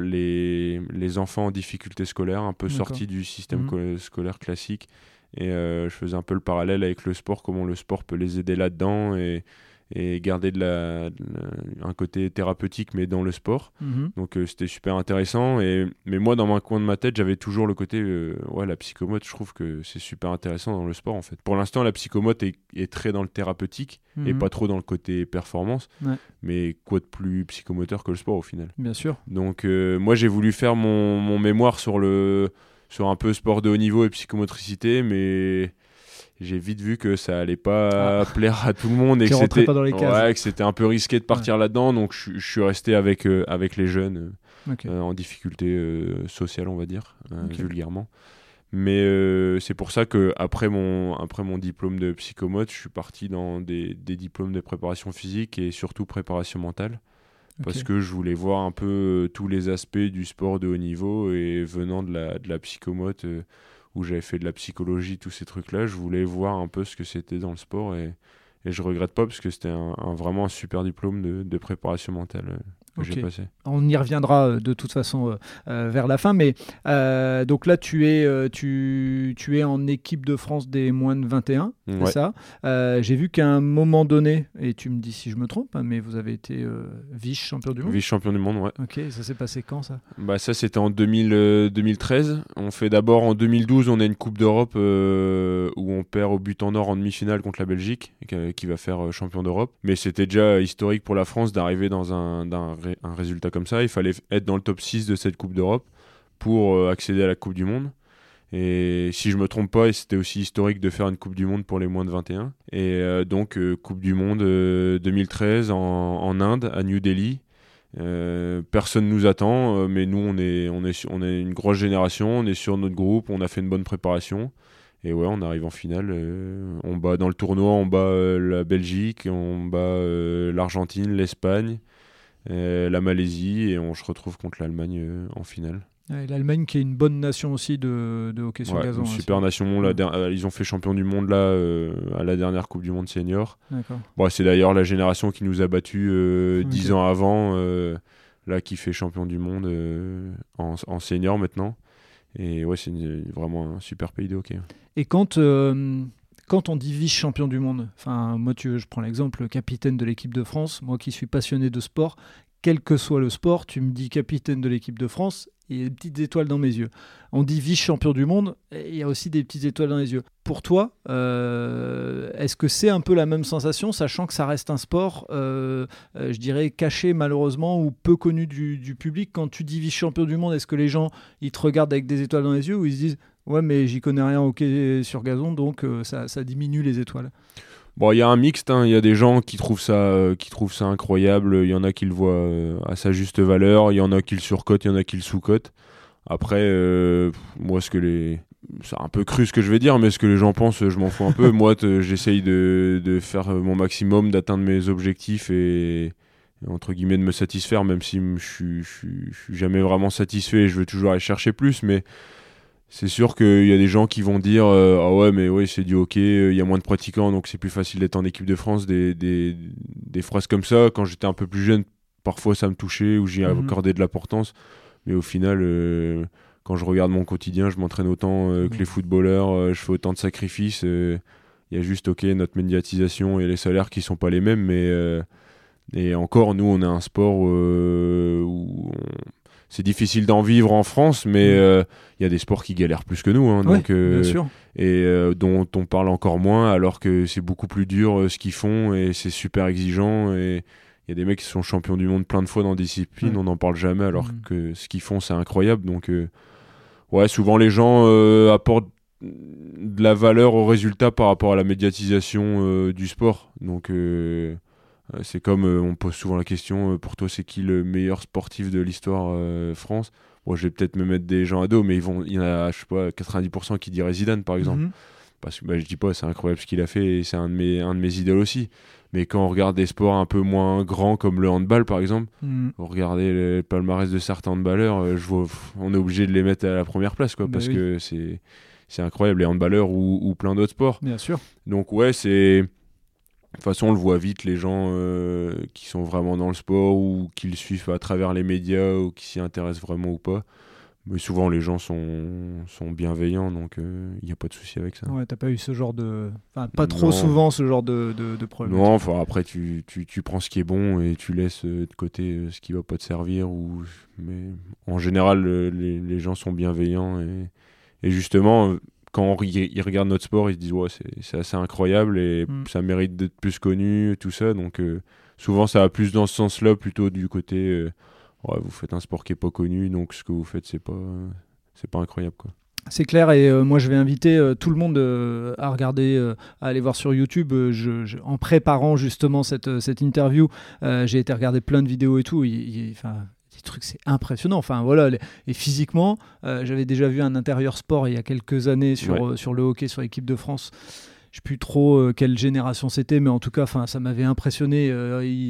Speaker 1: les, les, enfants en difficulté scolaire, un peu sortis du système mhm. scolaire classique. Et je faisais un peu le parallèle avec le sport, comment le sport peut les aider là-dedans. Et et garder de la, un côté thérapeutique mais dans le sport. Mhm. donc euh, c'était super intéressant et mais moi dans un coin de ma tête j'avais toujours le côté euh, ouais la psychomote je trouve que c'est super intéressant dans le sport en fait. Pour l'instant la psychomote est, est, très dans le thérapeutique et mhm. pas trop dans le côté performance mais quoi de plus psychomoteur que le sport au final.
Speaker 2: Bien sûr.
Speaker 1: Donc euh, moi j'ai voulu faire mon, mon mémoire sur le sur un peu sport de haut niveau et psychomotricité mais j'ai vite vu que ça allait pas ah. plaire à tout le monde et que c'était ouais, un peu risqué de partir là-dedans. Donc je, suis resté avec euh, avec les jeunes euh, en difficulté euh, sociale on va dire vulgairement. Mais c'est pour ça que après mon après mon diplôme de psychomote je suis parti dans des, des, diplômes de préparation physique et surtout préparation mentale. Parce que je voulais voir un peu tous les aspects du sport de haut niveau et venant de la de la psychomote où j'avais fait de la psychologie, tous ces trucs-là. Je voulais voir un peu ce que c'était dans le sport et, je regrette pas parce que c'était un, vraiment un super diplôme de préparation mentale.
Speaker 2: On y reviendra euh, de toute façon euh, euh, vers la fin, mais donc là tu es, tu, tu, es en équipe de France des moins de 21, c'est ça? J'ai vu qu'à un moment donné, et tu me dis si je me trompe, hein, mais vous avez été vice-champion du monde?
Speaker 1: Vice-champion du monde, ouais.
Speaker 2: Ok, ça s'est passé quand ça?
Speaker 1: Bah, Ça c'était en 2013. On fait d'abord en 2012, on a une Coupe d'Europe où on perd au but en or en demi-finale contre la Belgique, qui va faire champion d'Europe. Mais c'était déjà historique pour la France d'arriver dans un, un, résultat comme ça. Il fallait être dans le top 6 de cette Coupe d'Europe pour accéder à la Coupe du Monde. Et si je me trompe pas, c'était aussi historique de faire une Coupe du Monde pour les moins de 21. Et donc, Coupe du Monde 2013 en, Inde, à New Delhi. Euh, personne nous attend, euh, mais nous on est, on, est, on est une grosse génération, on est sur notre groupe, on a fait une bonne préparation. Et ouais, on arrive en finale. Euh, on bat dans le tournoi, on bat la Belgique, on bat l'Argentine, l'Espagne, la Malaisie, et on se retrouve contre l'Allemagne en finale.
Speaker 2: L'Allemagne qui est une bonne nation aussi de, hockey sur gazon. Une
Speaker 1: hein, super nation. La euh, ils ont fait champion du monde là euh, à la dernière Coupe du Monde senior. Bon, c'est d'ailleurs la génération qui nous a battus euh, dix ans avant, là qui fait champion du monde en, senior maintenant. Et ouais, c'est vraiment un super pays de hockey.
Speaker 2: Et quand quand on dit vice-champion du monde, enfin moi je prends l'exemple capitaine de l'équipe de France, moi qui suis passionné de sport, quel que soit le sport, tu me dis capitaine de l'équipe de France, il y a des petites étoiles dans mes yeux. On dit vice-champion du monde, il y a aussi des petites étoiles dans les yeux. Pour toi, euh, est-ce que c'est un peu la même sensation, sachant que ça reste un sport, euh, euh, je dirais, caché malheureusement ou peu connu du, public? Quand tu dis vice-champion du monde, est-ce que les gens, ils te regardent avec des étoiles dans les yeux ou ils se disent, ouais mais j'y connais rien au sur gazon, donc ça, ça diminue les étoiles
Speaker 1: Bon, il y a un mixte, hein. il y a des gens qui trouvent ça, euh, qui trouvent ça incroyable, il y en a qui le voient euh, à sa juste valeur, il y en a qui le surcotent, il y en a qui le sous-cotent. Après, euh, moi, ce que les. C'est un peu cru ce que je vais dire, mais ce que les gens pensent, je m'en fous un peu. moi, j'essaye de, de, faire mon maximum, d'atteindre mes objectifs et, entre guillemets, de me satisfaire, même si je suis jamais vraiment satisfait et je veux toujours aller chercher plus. Mais c'est sûr qu'il y a des gens qui vont dire euh, ah ouais mais oui c'est du hockey euh, il y a moins de pratiquants donc c'est plus facile d'être en équipe de France des, des, des, phrases comme ça. Quand j'étais un peu plus jeune parfois ça me touchait ou j'y mhm. accordais de l'importance. Mais au final euh, quand je regarde mon quotidien je m'entraîne autant que les footballeurs je fais autant de sacrifices il y a juste ok notre médiatisation et les salaires qui sont pas les mêmes mais et encore nous on a un sport où on c'est difficile d'en vivre en France, mais mm. euh, il y a des sports qui galèrent plus que nous. Hein, donc, euh, Et euh, dont on parle encore moins, alors que c'est beaucoup plus dur ce qu'ils font et c'est super exigeant. Et il y a des mecs qui sont champions du monde plein de fois dans des disciplines, on n'en parle jamais, alors mm. que ce qu'ils font, c'est incroyable. Donc, ouais, souvent les gens apportent de la valeur au résultat par rapport à la médiatisation du sport. Donc. Euh, c'est comme euh, on pose souvent la question euh, pour toi, c'est qui le meilleur sportif de l'histoire France? Moi, je vais peut-être me mettre des gens à dos, mais ils vont, il y en a, je sais pas, 90% qui diraient Zidane, par exemple. Mhm. Parce que bah, je dis pas, c'est incroyable ce qu'il a fait et c'est un, de mes, un de mes idoles aussi. Mais quand on regarde des sports un peu moins grands comme le handball, par exemple, mhm. regardez le palmarès de certains handballeurs, je vois, on est obligé de les mettre à la première place, quoi, bah parce que c'est, c'est incroyable, les handballeurs ou, ou plein d'autres sports.
Speaker 2: Bien sûr.
Speaker 1: Donc, ouais, c'est de toute façon, on le voit vite, les gens euh, qui sont vraiment dans le sport ou qui le suivent à travers les médias ou qui s'y intéressent vraiment ou pas. Mais souvent, les gens sont, sont bienveillants, donc il euh, n'y a pas de souci avec ça.
Speaker 2: Ouais, t'as pas eu ce genre de. Enfin, pas trop souvent ce genre de, de, problème.
Speaker 1: Non, enfin, après, tu, tu, tu, prends ce qui est bon et tu laisses euh, de côté ce qui va pas te servir. Ou... Mais en général, les, les gens sont bienveillants et, et justement quand ils regardent notre sport, ils se disent ouais, c'est assez incroyable et mm. ça mérite d'être plus connu, tout ça. Donc euh, souvent, ça va plus dans ce sens-là, plutôt du côté euh, ouais, vous faites un sport qui est pas connu, donc ce que vous faites, c'est pas, c'est pas incroyable. quoi.
Speaker 2: C'est clair et euh, moi je vais inviter tout le monde à regarder, à aller voir sur YouTube. Je, en préparant justement cette, cette interview, j'ai été regarder plein de vidéos et tout. Il, trucs, c'est impressionnant. Enfin voilà, et physiquement, euh, j'avais déjà vu un intérieur sport il y a quelques années sur, euh, sur le hockey, sur l'équipe de France. Je sais plus trop euh, quelle génération c'était, mais en tout cas, ça m'avait impressionné.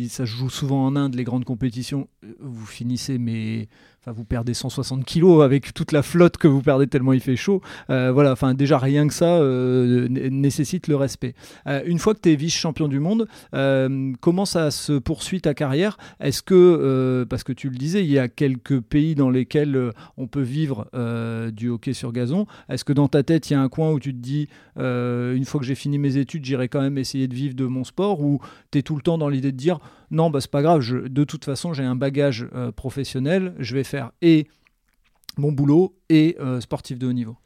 Speaker 2: ça se joue souvent en Inde, les grandes compétitions. Vous finissez, mais Enfin, vous perdez 160 kilos avec toute la flotte que vous perdez tellement il fait chaud. Euh, voilà, enfin, déjà rien que ça euh, nécessite le respect. Euh, une fois que tu es vice-champion du monde, comment ça se poursuit ta carrière? Est-ce que, parce que tu le disais, il y a quelques pays dans lesquels on peut vivre du hockey sur gazon. Est-ce que dans ta tête, il y a un coin où tu te dis, une fois que j'ai fini mes études, j'irai quand même essayer de vivre de mon sport? Ou tu es tout le temps dans l'idée de dire, non, bah, c'est pas grave, de toute façon, j'ai un bagage professionnel, je vais faire et mon boulot et euh, sportif de haut niveau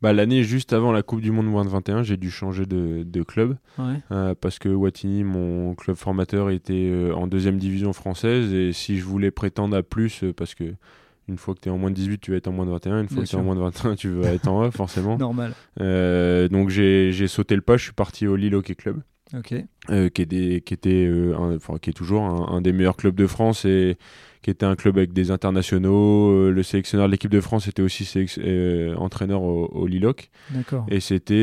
Speaker 1: bah, L'année juste avant la Coupe du Monde moins de 21, j'ai dû changer de, de club euh, parce que Watini, mon club formateur, était euh, en deuxième division française et si je voulais prétendre à plus, euh, parce que une fois que tu es en moins de 18, tu vas être en moins de 21. Une fois que tu es en moins de 21, tu vas être en A, forcément.
Speaker 2: Normal.
Speaker 1: donc j'ai sauté le pas, je suis parti au Lille Hockey Club. Qui, est qui, était, enfin, qui est toujours un, des meilleurs clubs de France et qui était un club avec des internationaux. Euh, le sélectionneur de l'équipe de France était aussi euh, entraîneur au, au Liloc. Et c'était.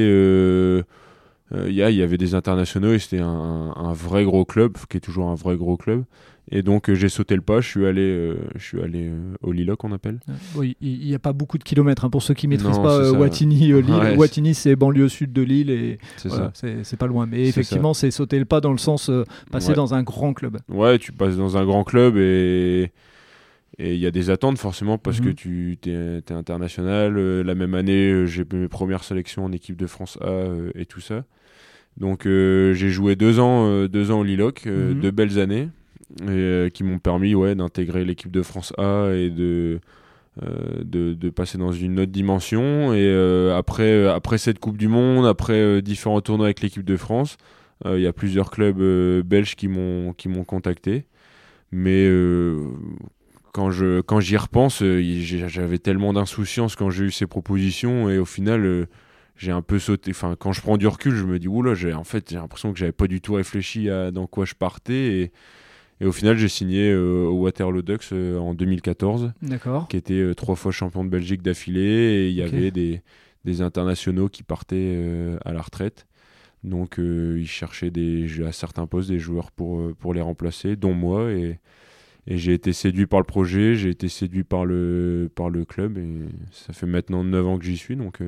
Speaker 1: Euh, il y, avait des internationaux et c'était un, vrai gros club, qui est toujours un vrai gros club. Et donc euh, j'ai sauté le pas, je suis allé, euh, je suis allé euh, au Liloc, on appelle.
Speaker 2: Oui, il n'y a pas beaucoup de kilomètres hein, pour ceux qui ne maîtrisent pas Watini. Lille. Watini, c'est banlieue sud de Lille et c'est pas loin. Mais effectivement, c'est sauter le pas dans le sens passer dans un grand club.
Speaker 1: Ouais, tu passes dans un grand club et il y a des attentes forcément parce que mhm. tu es, international. la même année, j'ai mes premières sélections en équipe de France A et tout ça. Donc j'ai joué deux ans, deux ans au Liloc, mhm. deux belles années. Euh, qui m'ont permis ouais, d'intégrer l'équipe de France A et de, euh, de, de, passer dans une autre dimension. Et euh, après, après cette Coupe du Monde, après différents tournois avec l'équipe de France, il y a plusieurs clubs belges qui m'ont contacté. Mais quand je quand j'y repense, j'avais tellement d'insouciance quand j'ai eu ces propositions et au final j'ai un peu sauté. Enfin, quand je prends du recul, je me dis oula, j'ai en fait j'ai l'impression que j'avais pas du tout réfléchi à dans quoi je partais et et au final, j'ai signé euh, au Waterloo Ducks euh, en 2014, qui était euh, trois fois champion de Belgique d'affilée. Et il y avait des, des, internationaux qui partaient à la retraite. Donc, ils cherchaient des, à certains postes des joueurs pour, pour les remplacer, dont moi. Et, et j'ai été séduit par le projet, j'ai été séduit par le, par le club. Et ça fait maintenant 9 ans que j'y suis. Donc,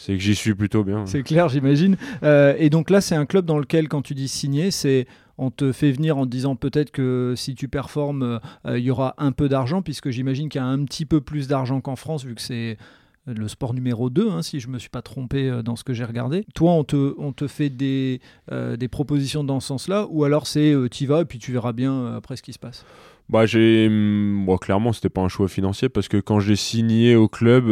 Speaker 1: c'est que j'y suis plutôt bien.
Speaker 2: C'est clair, j'imagine. et donc là, c'est un club dans lequel, quand tu dis signer, c'est on te fait venir en disant peut-être que si tu performes, euh, il y aura un peu d'argent, puisque j'imagine qu'il y a un petit peu plus d'argent qu'en France, vu que c'est le sport numéro 2, hein, si je ne me suis pas trompé euh, dans ce que j'ai regardé. Toi, on te, on te fait des, euh, des propositions dans ce sens-là, ou alors c'est tu y vas et puis tu verras bien après ce qui se passe?
Speaker 1: Bah j'ai moi clairement c'était pas un choix financier parce que quand j'ai signé au club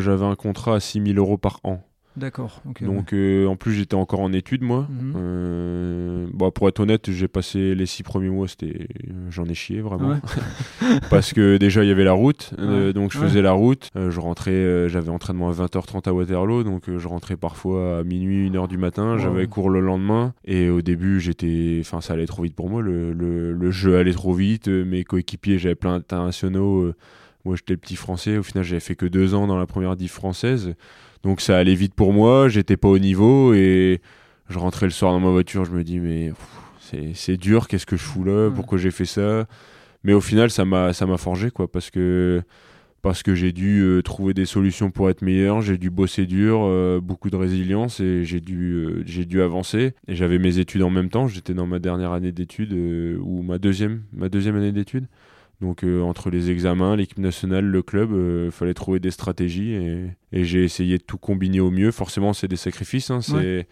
Speaker 1: j'avais un contrat à 6000 euros par an
Speaker 2: D'accord.
Speaker 1: Donc euh, en plus j'étais encore en études moi. Mhm. Euh, bon, pour être honnête, j'ai passé les six premiers mois, c'était j'en ai chié vraiment. Parce que déjà il y avait la route, euh, donc je faisais la route. je rentrais, j'avais entraînement à 20h30 à Waterloo, donc je rentrais parfois à minuit, 1h du matin. J'avais cours le lendemain et au début j'étais, enfin ça allait trop vite pour moi. Le, le, le jeu allait trop vite. Mes coéquipiers, j'avais plein d'internationaux. moi j'étais le petit français. Au final j'avais fait que deux ans dans la première div française. Donc ça allait vite pour moi, j'étais pas au niveau et je rentrais le soir dans ma voiture, je me dis mais c'est dur, qu'est-ce que je fous là, pourquoi j'ai fait ça? Mais au final ça m'a ça m'a forgé quoi parce que parce que j'ai dû euh, trouver des solutions pour être meilleur, j'ai dû bosser dur, euh, beaucoup de résilience et j'ai dû euh, j'ai dû avancer. Et j'avais mes études en même temps, j'étais dans ma dernière année d'études ou ma deuxième ma deuxième année d'études. Donc euh, entre les examens, l'équipe nationale, le club, il euh, fallait trouver des stratégies et, j'ai essayé de tout combiner au mieux. Forcément, c'est des sacrifices. Hein, c'est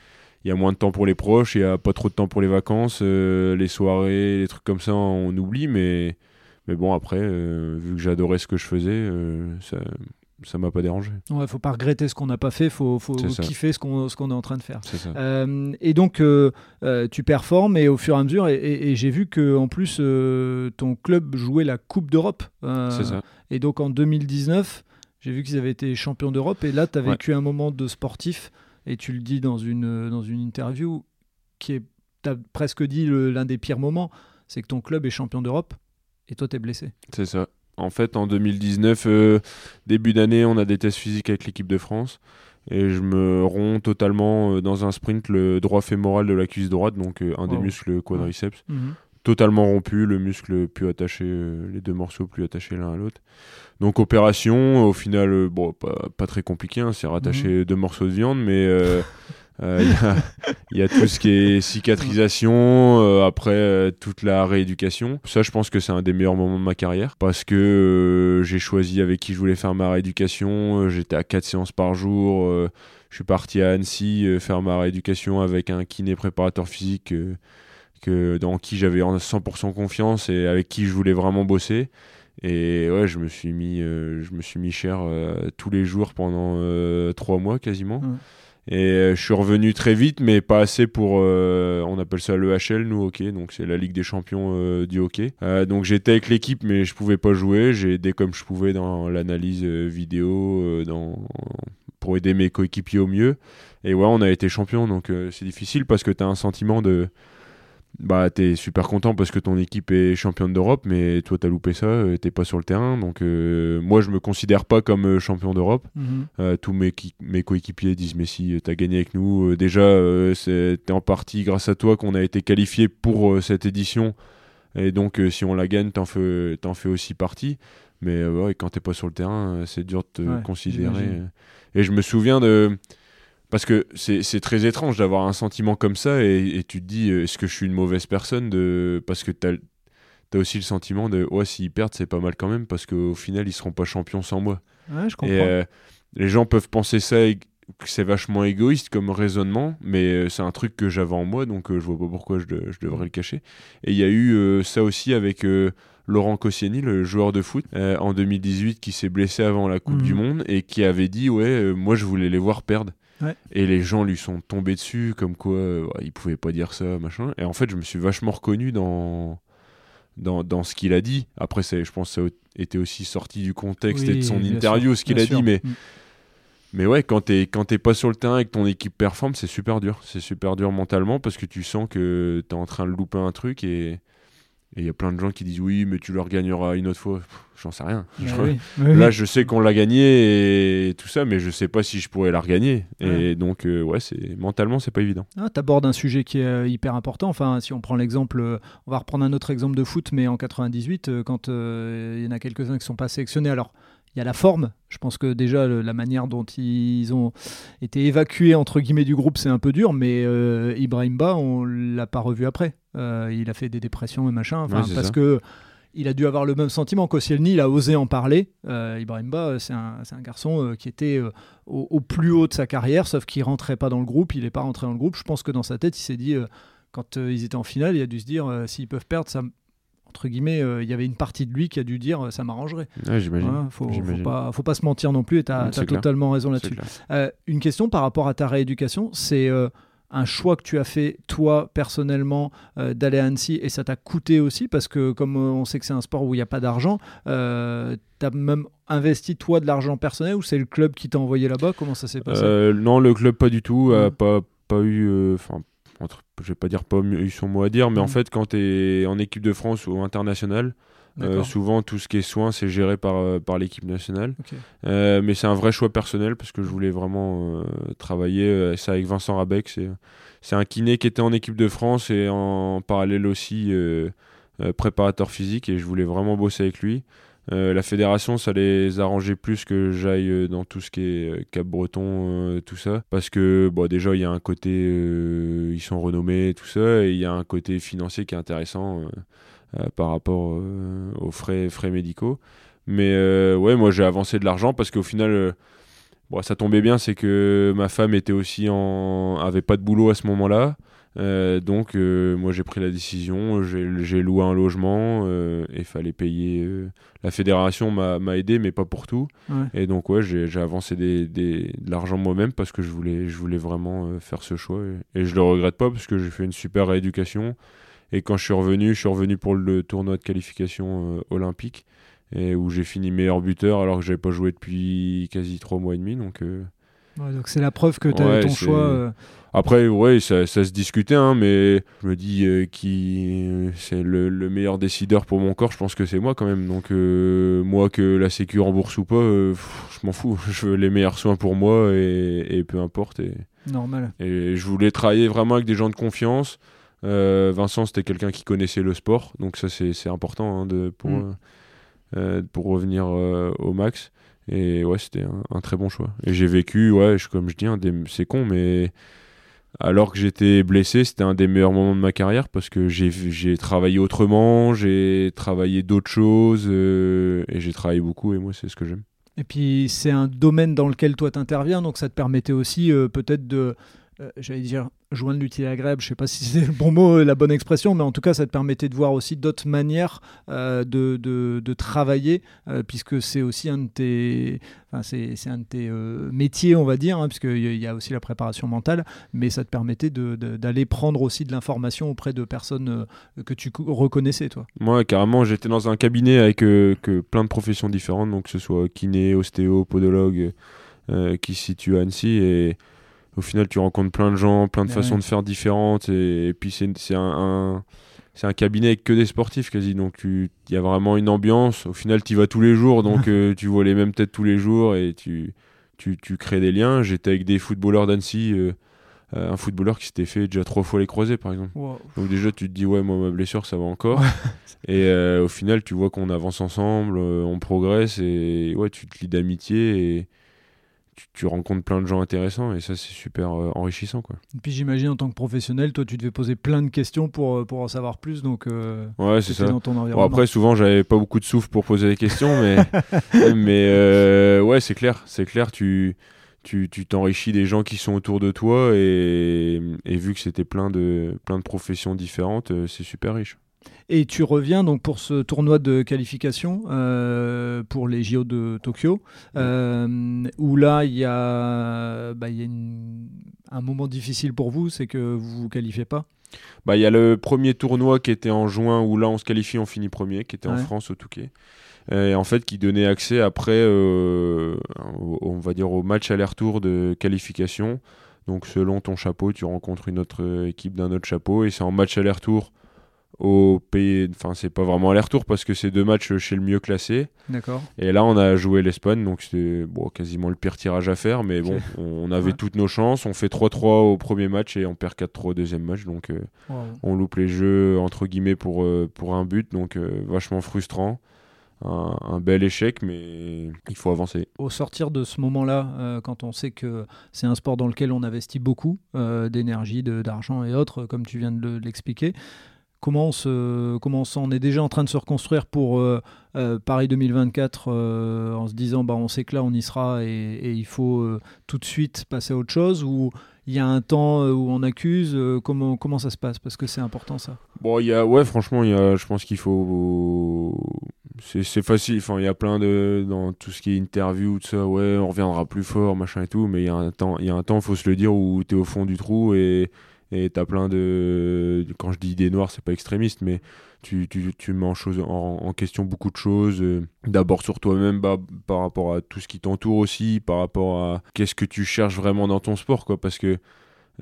Speaker 1: il y a moins de temps pour les proches, il y a pas trop de temps pour les vacances, euh, les soirées, les trucs comme ça, on oublie. Mais mais bon après, vu que j'adorais ce que je faisais, ça, ça m'a pas dérangé.
Speaker 2: Ouais, faut pas regretter ce qu'on n'a pas fait, faut, faut kiffer ce qu'on est en train de faire. Euh, et donc euh, euh, tu performes et au fur et à mesure et, j'ai vu que en plus ton club jouait la Coupe d'Europe.
Speaker 1: c'est ça.
Speaker 2: Et donc en 2019, j'ai vu qu'ils avaient été champions d'Europe et là tu as vécu un moment de sportif et tu le dis dans une dans une interview qui est tu as presque dit l'un des pires moments, c'est que ton club est champion d'Europe et toi tu es blessé.
Speaker 1: C'est ça. En fait, en 2019, euh, début d'année, on a des tests physiques avec l'équipe de France. Et je me romps totalement euh, dans un sprint le droit fémoral de la cuisse droite, donc euh, un des muscles quadriceps. Mhm. Totalement rompu, le muscle plus attaché, les deux morceaux plus attachés l'un à l'autre. Donc opération, au final, bon, pas, très compliqué, hein, c'est rattacher mhm. deux morceaux de viande, mais euh, il y, a tout ce qui est cicatrisation, euh, après euh, toute la rééducation. Ça, je pense que c'est un des meilleurs moments de ma carrière parce que j'ai choisi avec qui je voulais faire ma rééducation. J'étais à 4 séances par jour. je suis parti à Annecy faire ma rééducation avec un kiné préparateur physique que, dans qui j'avais 100% confiance et avec qui je voulais vraiment bosser. Et ouais, je me suis mis, je me suis mis cher tous les jours pendant trois mois quasiment. Et je suis revenu très vite, mais pas assez pour. on appelle ça le HL, nous, hockey. Donc, c'est la Ligue des champions du hockey. donc, j'étais avec l'équipe, mais je pouvais pas jouer. J'ai aidé comme je pouvais dans l'analyse vidéo, pour aider mes coéquipiers au mieux. Et ouais, on a été champion, donc c'est difficile parce que tu as un sentiment de bah t'es super content parce que ton équipe est championne d'Europe, mais toi t'as loupé ça, euh, t'es pas sur le terrain. Donc euh, moi je me considère pas comme euh, champion d'Europe. Mhm. tous mes, mes coéquipiers disent mais si t'as gagné avec nous, déjà c'était en partie grâce à toi qu'on a été qualifié pour cette édition. Et donc si on la gagne, t'en fais, en fais aussi partie. Mais ouais, quand t'es pas sur le terrain, c'est dur de te considérer. Et je me souviens de parce que c'est très étrange d'avoir un sentiment comme ça et, tu te dis euh, est-ce que je suis une mauvaise personne de parce que tu as, aussi le sentiment de ouais s'ils perdent c'est pas mal quand même parce qu'au final ils seront pas champions sans moi
Speaker 2: ouais, je comprends. et euh,
Speaker 1: les gens peuvent penser ça que c'est vachement égoïste comme raisonnement mais euh, c'est un truc que j'avais en moi donc je vois pas pourquoi je, devrais le cacher et il y a eu ça aussi avec Laurent Koscielny, le joueur de foot, en 2018 qui s'est blessé avant la Coupe du mhm. Monde et qui avait dit ouais moi je voulais les voir perdre et les gens lui sont tombés dessus, comme quoi euh, il pouvait pas dire ça, machin. Et en fait, je me suis vachement reconnu dans, dans, dans ce qu'il a dit. Après, je pense que ça a été aussi sorti du contexte et de son interview, ce qu'il a dit. Mais, mm. mais ouais, quand t'es, quand t'es pas sur le terrain et que ton équipe performe, c'est super dur. C'est super dur mentalement parce que tu sens que t'es en train de louper un truc et et il y a plein de gens qui disent oui, mais tu le regagneras une autre fois. J'en sais rien. Là, je sais qu'on l'a gagné et tout ça, mais je sais pas si je pourrais la regagner. Et donc, euh, ouais, c'est mentalement, c'est pas évident.
Speaker 2: Ah, tu abordes un sujet qui est euh, hyper important. Enfin, si on prend l'exemple, euh, on va reprendre un autre exemple de foot, mais en 98, quand il y en a quelques-uns qui sont pas sélectionnés, alors il y a la forme. Je pense que déjà la manière dont ils ont été évacués entre guillemets du groupe, c'est un peu dur, mais euh, Ibrahim Ba, on l'a pas revu après. Euh, il a fait des dépressions et machin, parce que il a dû avoir le même sentiment. Koscielny, il a osé en parler. Euh, Ibrahim Ba, c'est un, garçon qui était au, plus haut de sa carrière, sauf qu'il rentrait pas dans le groupe. Il n'est pas rentré dans le groupe. Je pense que dans sa tête, il s'est dit quand ils étaient en finale, il a dû se dire s'ils peuvent perdre, ça, entre guillemets, euh, il y avait une partie de lui qui a dû dire euh, ça m'arrangerait.
Speaker 1: Ouais, j'imagine.
Speaker 2: faut, faut, pas, se mentir non plus et tu as, totalement raison là-dessus. Euh, une question par rapport à ta rééducation, c'est un choix que tu as fait toi personnellement d'aller à Annecy et ça t'a coûté aussi parce que comme on sait que c'est un sport où il n'y a pas d'argent, tu as même investi toi de l'argent personnel ou c'est le club qui t'a envoyé là-bas? Comment ça s'est passé?
Speaker 1: Non, le club pas du tout, pas, pas eu, enfin je vais pas dire pas eu son mot à dire, mais en mm. fait, quand tu es en équipe de France ou internationale, euh, souvent tout ce qui est soins, c'est géré par, euh, par l'équipe nationale. Euh, mais c'est un vrai choix personnel parce que je voulais vraiment travailler ça avec Vincent Rabec. C'est un kiné qui était en équipe de France et en parallèle aussi préparateur physique et je voulais vraiment bosser avec lui. La fédération, ça les arrangeait plus que j'aille dans tout ce qui est Cap-Breton, tout ça. Parce que, bon, déjà, il y a un côté, ils sont renommés, tout ça, et il y a un côté financier qui est intéressant par rapport aux frais, frais médicaux. Mais ouais, moi, j'ai avancé de l'argent parce qu'au final, bon, ça tombait bien, c'est que ma femme était aussi en... avait pas de boulot à ce moment-là. Euh, donc euh, moi j'ai pris la décision, j'ai loué un logement euh, et fallait payer. la fédération m'a aidé mais pas pour tout. Et donc ouais j'ai avancé des, des, de l'argent moi-même parce que je voulais, je voulais vraiment faire ce choix et, et, je le regrette pas parce que j'ai fait une super rééducation. Et quand je suis revenu, je suis revenu pour le tournoi de qualification olympique et où j'ai fini meilleur buteur alors que j'avais pas joué depuis quasi trois mois et demi donc.
Speaker 2: donc c'est la preuve que tu as ton choix.
Speaker 1: Après, ouais, ça, ça, se discutait, hein, mais je me dis euh, qui c'est le, meilleur décideur pour mon corps, je pense que c'est moi quand même. Donc, euh, moi, que la Sécu rembourse ou pas, euh, je m'en fous. Je veux les meilleurs soins pour moi et, peu importe. Et,
Speaker 2: Normal.
Speaker 1: Et je voulais travailler vraiment avec des gens de confiance. Vincent, c'était quelqu'un qui connaissait le sport, donc ça, c'est important hein, de, pour, mm. pour revenir au max. Et ouais, c'était un, très bon choix. Et j'ai vécu, ouais, comme je dis, c'est con, mais alors que j'étais blessé, c'était un des meilleurs moments de ma carrière parce que j'ai travaillé autrement, j'ai travaillé d'autres choses euh, et j'ai travaillé beaucoup et moi c'est ce que j'aime.
Speaker 2: Et puis c'est un domaine dans lequel toi t'interviens, donc ça te permettait aussi euh, peut-être de, euh, j'allais dire, joindre l'utile agréable, je ne sais pas si c'est le bon mot, la bonne expression, mais en tout cas, ça te permettait de voir aussi d'autres manières euh, de, de, travailler, euh, puisque c'est aussi un de tes, enfin, c'est, un de tes euh, métiers, on va dire, hein, puisqu'il y a aussi la préparation mentale, mais ça te permettait de, d'aller prendre aussi de l'information auprès de personnes que tu reconnaissais, toi.
Speaker 1: Moi, carrément, j'étais dans un cabinet avec que plein de professions différentes, donc que ce soit kiné, ostéo, podologue, qui se situe à Annecy, au final, tu rencontres plein de gens, plein de façons de faire différentes. Et, puis, c'est un, cabinet avec que des sportifs quasi. Donc, il y a vraiment une ambiance. Au final, tu y vas tous les jours. Donc, euh, tu vois les mêmes têtes tous les jours et tu, tu, tu crées des liens. J'étais avec des footballeurs d'Annecy. Euh, euh, un footballeur qui s'était fait déjà trois fois les croisés par exemple. Donc déjà tu te dis ouais moi ma blessure ça va encore. et au final tu vois qu'on avance ensemble, on progresse et ouais tu te lis d'amitié et, tu, rencontres plein de gens intéressants et ça c'est super euh, enrichissant quoi.
Speaker 2: Et puis j'imagine en tant que professionnel, toi tu devais poser plein de questions pour, euh, pour en savoir plus donc euh,
Speaker 1: ouais c'est ça. après souvent j'avais pas beaucoup de souffle pour poser des questions mais mais ouais c'est clair c'est clair tu tu t'enrichis des gens qui sont autour de toi et, et vu que c'était plein de plein de professions différentes c'est super riche.
Speaker 2: Et tu reviens donc pour ce tournoi de qualification euh, pour les JO de Tokyo, euh, où là il y a, bah, y a un moment difficile pour vous, c'est que vous ne vous qualifiez pas?
Speaker 1: Bah, il y a le premier tournoi qui était en juin où là on se qualifie, on finit premier, qui était en France au Touquet. Et en fait qui donnait accès après, euh, on va dire au match aller-retour de qualification. Donc selon ton chapeau, tu rencontres une autre équipe d'un autre chapeau et c'est en match aller-retour au pays. Enfin, c'est pas vraiment aller-retour parce que c'est deux matchs chez le mieux classé.
Speaker 2: D'accord.
Speaker 1: Et là, on a joué l'Espagne, donc c'était bon, quasiment le pire tirage à faire. Mais bon, on, avait toutes nos chances. On fait 3-3 au premier match et on perd 4-3 au deuxième match. Donc, euh, on loupe les jeux, entre guillemets, pour, euh, pour un but. Donc, euh, vachement frustrant. Un, bel échec, mais il faut avancer.
Speaker 2: Au sortir de ce moment-là, quand on sait que c'est un sport dans lequel on investit beaucoup d'énergie, d'argent et autres, comme tu viens de l'expliquer, comment on, se, comment on, est déjà en train de se reconstruire pour euh, euh, Paris 2024 euh, en se disant bah, on sait que là on y sera et, il faut tout de suite passer à autre chose ou il y a un temps où on accuse comment, comment ça se passe? Parce que c'est important ça.
Speaker 1: Bon y a ouais franchement y a, je pense qu'il faut c'est facile. Enfin il y a plein de dans tout ce qui est interview tout ça ouais on reviendra plus fort machin et tout mais il y a un temps il faut se le dire où tu es au fond du trou et et tu as plein de. Quand je dis idées noires, c'est pas extrémiste, mais tu, tu, mets en, en, question beaucoup de choses. Euh, d'abord sur toi-même, bah, par rapport à tout ce qui t'entoure aussi, par rapport à qu'est-ce que tu cherches vraiment dans ton sport, quoi. Parce que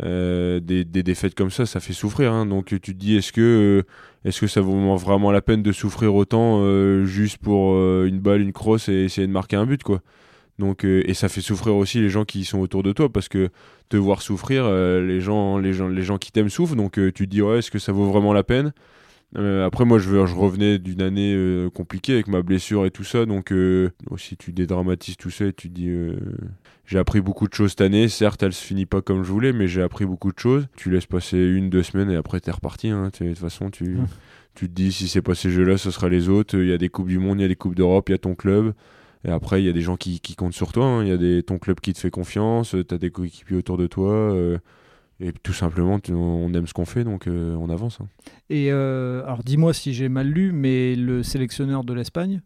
Speaker 1: euh, des, des, défaites comme ça, ça fait souffrir. Hein. Donc tu te dis, est-ce que, euh, est-ce que ça vaut vraiment la peine de souffrir autant juste pour une balle, une crosse et essayer de marquer un but, quoi donc, et ça fait souffrir aussi les gens qui sont autour de toi parce que te voir souffrir, euh, les, gens, les, gens, les gens qui t'aiment souffrent, donc euh, tu te dis, ouais, est-ce que ça vaut vraiment la peine? Euh, après, moi, je, je revenais d'une année compliquée avec ma blessure et tout ça. Donc, aussi, tu dédramatises tout ça et tu te dis j'ai appris beaucoup de choses cette année. Certes, elle se finit pas comme je voulais, mais j'ai appris beaucoup de choses. Tu laisses passer une, deux semaines et après, t'es reparti. Hein. De toute façon, tu, mmh. tu te dis si c'est pas ces jeux-là, ce sera les autres. Il y a des Coupes du Monde, il y a des Coupes d'Europe, il y a ton club. Et après, il y a des gens qui, comptent sur toi. Hein. Il y a des, ton club qui te fait confiance, tu as des coéquipiers autour de toi. Euh, et tout simplement, on aime ce qu'on fait, donc euh, on avance. Hein.
Speaker 2: Et euh, alors, dis-moi si j'ai mal lu, mais le sélectionneur de l'Espagne,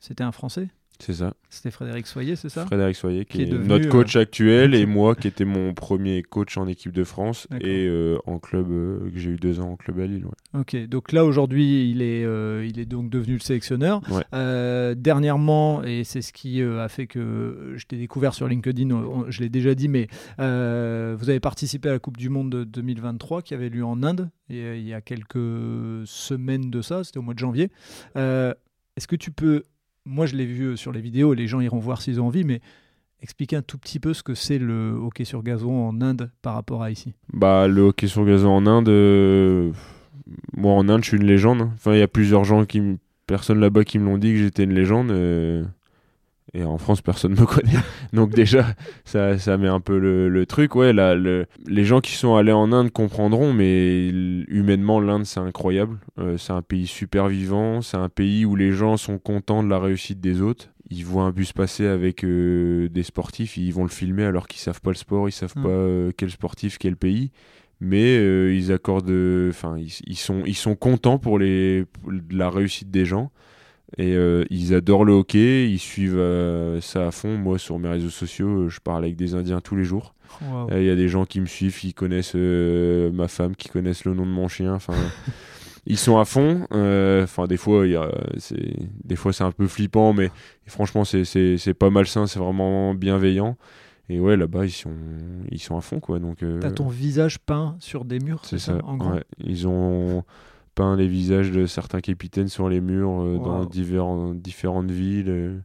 Speaker 2: c'était un Français?
Speaker 1: C'est ça.
Speaker 2: C'était Frédéric Soyer, c'est ça?
Speaker 1: Frédéric Soyer, qui, est, notre euh, coach actuel et moi qui était mon premier coach en équipe de France et euh, en club, euh, que j'ai eu deux ans en club à Lille.
Speaker 2: Ok, donc là aujourd'hui il, est il est donc devenu le sélectionneur. dernièrement, et c'est ce qui a fait que je t'ai découvert sur LinkedIn, je l'ai déjà dit, mais vous avez participé à la Coupe du Monde de 2023 qui avait lieu en Inde et, il y a quelques semaines de ça, c'était au mois de janvier. Est-ce que tu peux moi, je l'ai vu euh, sur les vidéos, les gens iront voir s'ils ont envie, mais expliquer un tout petit peu ce que c'est le hockey sur gazon en Inde par rapport à ici.
Speaker 1: Bah, le hockey sur gazon en Inde, euh, moi en Inde, je suis une légende. Hein. Enfin, il y a plusieurs gens qui, personnes là-bas qui me l'ont dit que j'étais une légende. Euh, et en France, personne ne me connaît. Donc déjà, ça, ça met un peu le, truc. Ouais, là, les gens qui sont allés en Inde comprendront, mais humainement, l'Inde, c'est incroyable. Euh, c'est un pays super vivant. C'est un pays où les gens sont contents de la réussite des autres. Ils voient un bus passer avec euh, des sportifs, ils vont le filmer alors qu'ils savent pas le sport, ils savent mm. pas euh, quel sportif, quel pays. mais ils accordent, enfin, ils, sont, ils sont contents pour, les, la réussite des gens. Et ils adorent le hockey, ils suivent ça à fond. Moi, sur mes réseaux sociaux, je parle avec des Indiens tous les jours. Il y a des gens qui me suivent, qui connaissent ma femme, qui connaissent le nom de mon chien. Enfin, ils sont à fond. Euh, enfin, des fois, c'est des fois c'est un peu flippant, mais franchement, c'est pas malsain, c'est vraiment bienveillant. Et ouais, là-bas, ils sont, ils sont à fond, quoi. Donc,
Speaker 2: euh, T'as ton visage peint sur des murs, c'est ça, en gros
Speaker 1: Ils ont peint les visages de certains capitaines sur les murs euh, dans divers, différentes villes.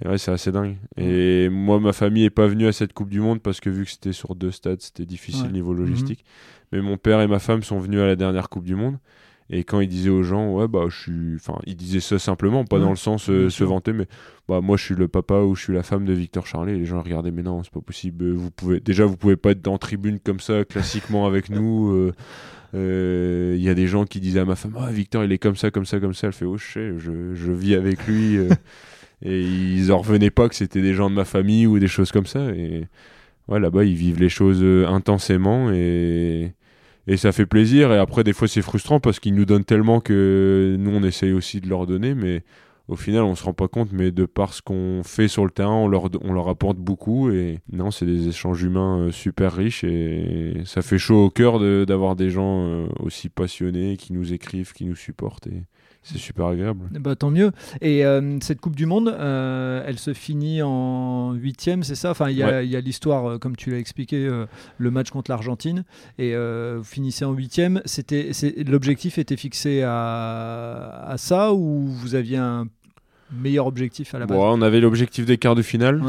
Speaker 1: Et ouais, c'est assez dingue. Et moi, ma famille est pas venue à cette Coupe du Monde parce que vu que c'était sur deux stades, c'était difficile niveau logistique. Mhm. Mais mon père et ma femme sont venus à la dernière Coupe du Monde. Et quand il disait aux gens, ouais, bah, je suis. Enfin, il disait ça simplement, pas dans le sens euh, se vanter, mais bah, moi, je suis le papa ou je suis la femme de Victor Charlet. Et les gens regardaient, mais non, c'est pas possible. Vous pouvez... Déjà, vous pouvez pas être dans tribune comme ça, classiquement avec nous. Euh, euh, il y a des gens qui disaient à ma femme, ah, Victor, il est comme ça, comme ça, comme ça. Elle fait, oh, je sais, je, je vis avec lui. et ils en revenaient pas que c'était des gens de ma famille ou des choses comme ça. Et ouais, là-bas, ils vivent les choses intensément et et ça fait plaisir. Et après, des fois, c'est frustrant parce qu'ils nous donnent tellement que nous, on essaye aussi de leur donner, mais au final, on se rend pas compte. Mais de par ce qu'on fait sur le terrain, on leur, apporte beaucoup. Et non, c'est des échanges humains euh, super riches et ça fait chaud au cœur d'avoir des gens euh, aussi passionnés qui nous écrivent, qui nous supportent. C'est super agréable.
Speaker 2: Bah, tant mieux. Et euh, cette Coupe du Monde, euh, elle se finit en huitième, c'est ça? Enfin, il y a, l'histoire, euh, comme tu l'as expliqué, le match contre l'Argentine. Et vous finissez en huitième. C'était, l'objectif était fixé à, à, ça ou vous aviez un meilleur objectif à la base?
Speaker 1: On avait l'objectif des quarts de finale.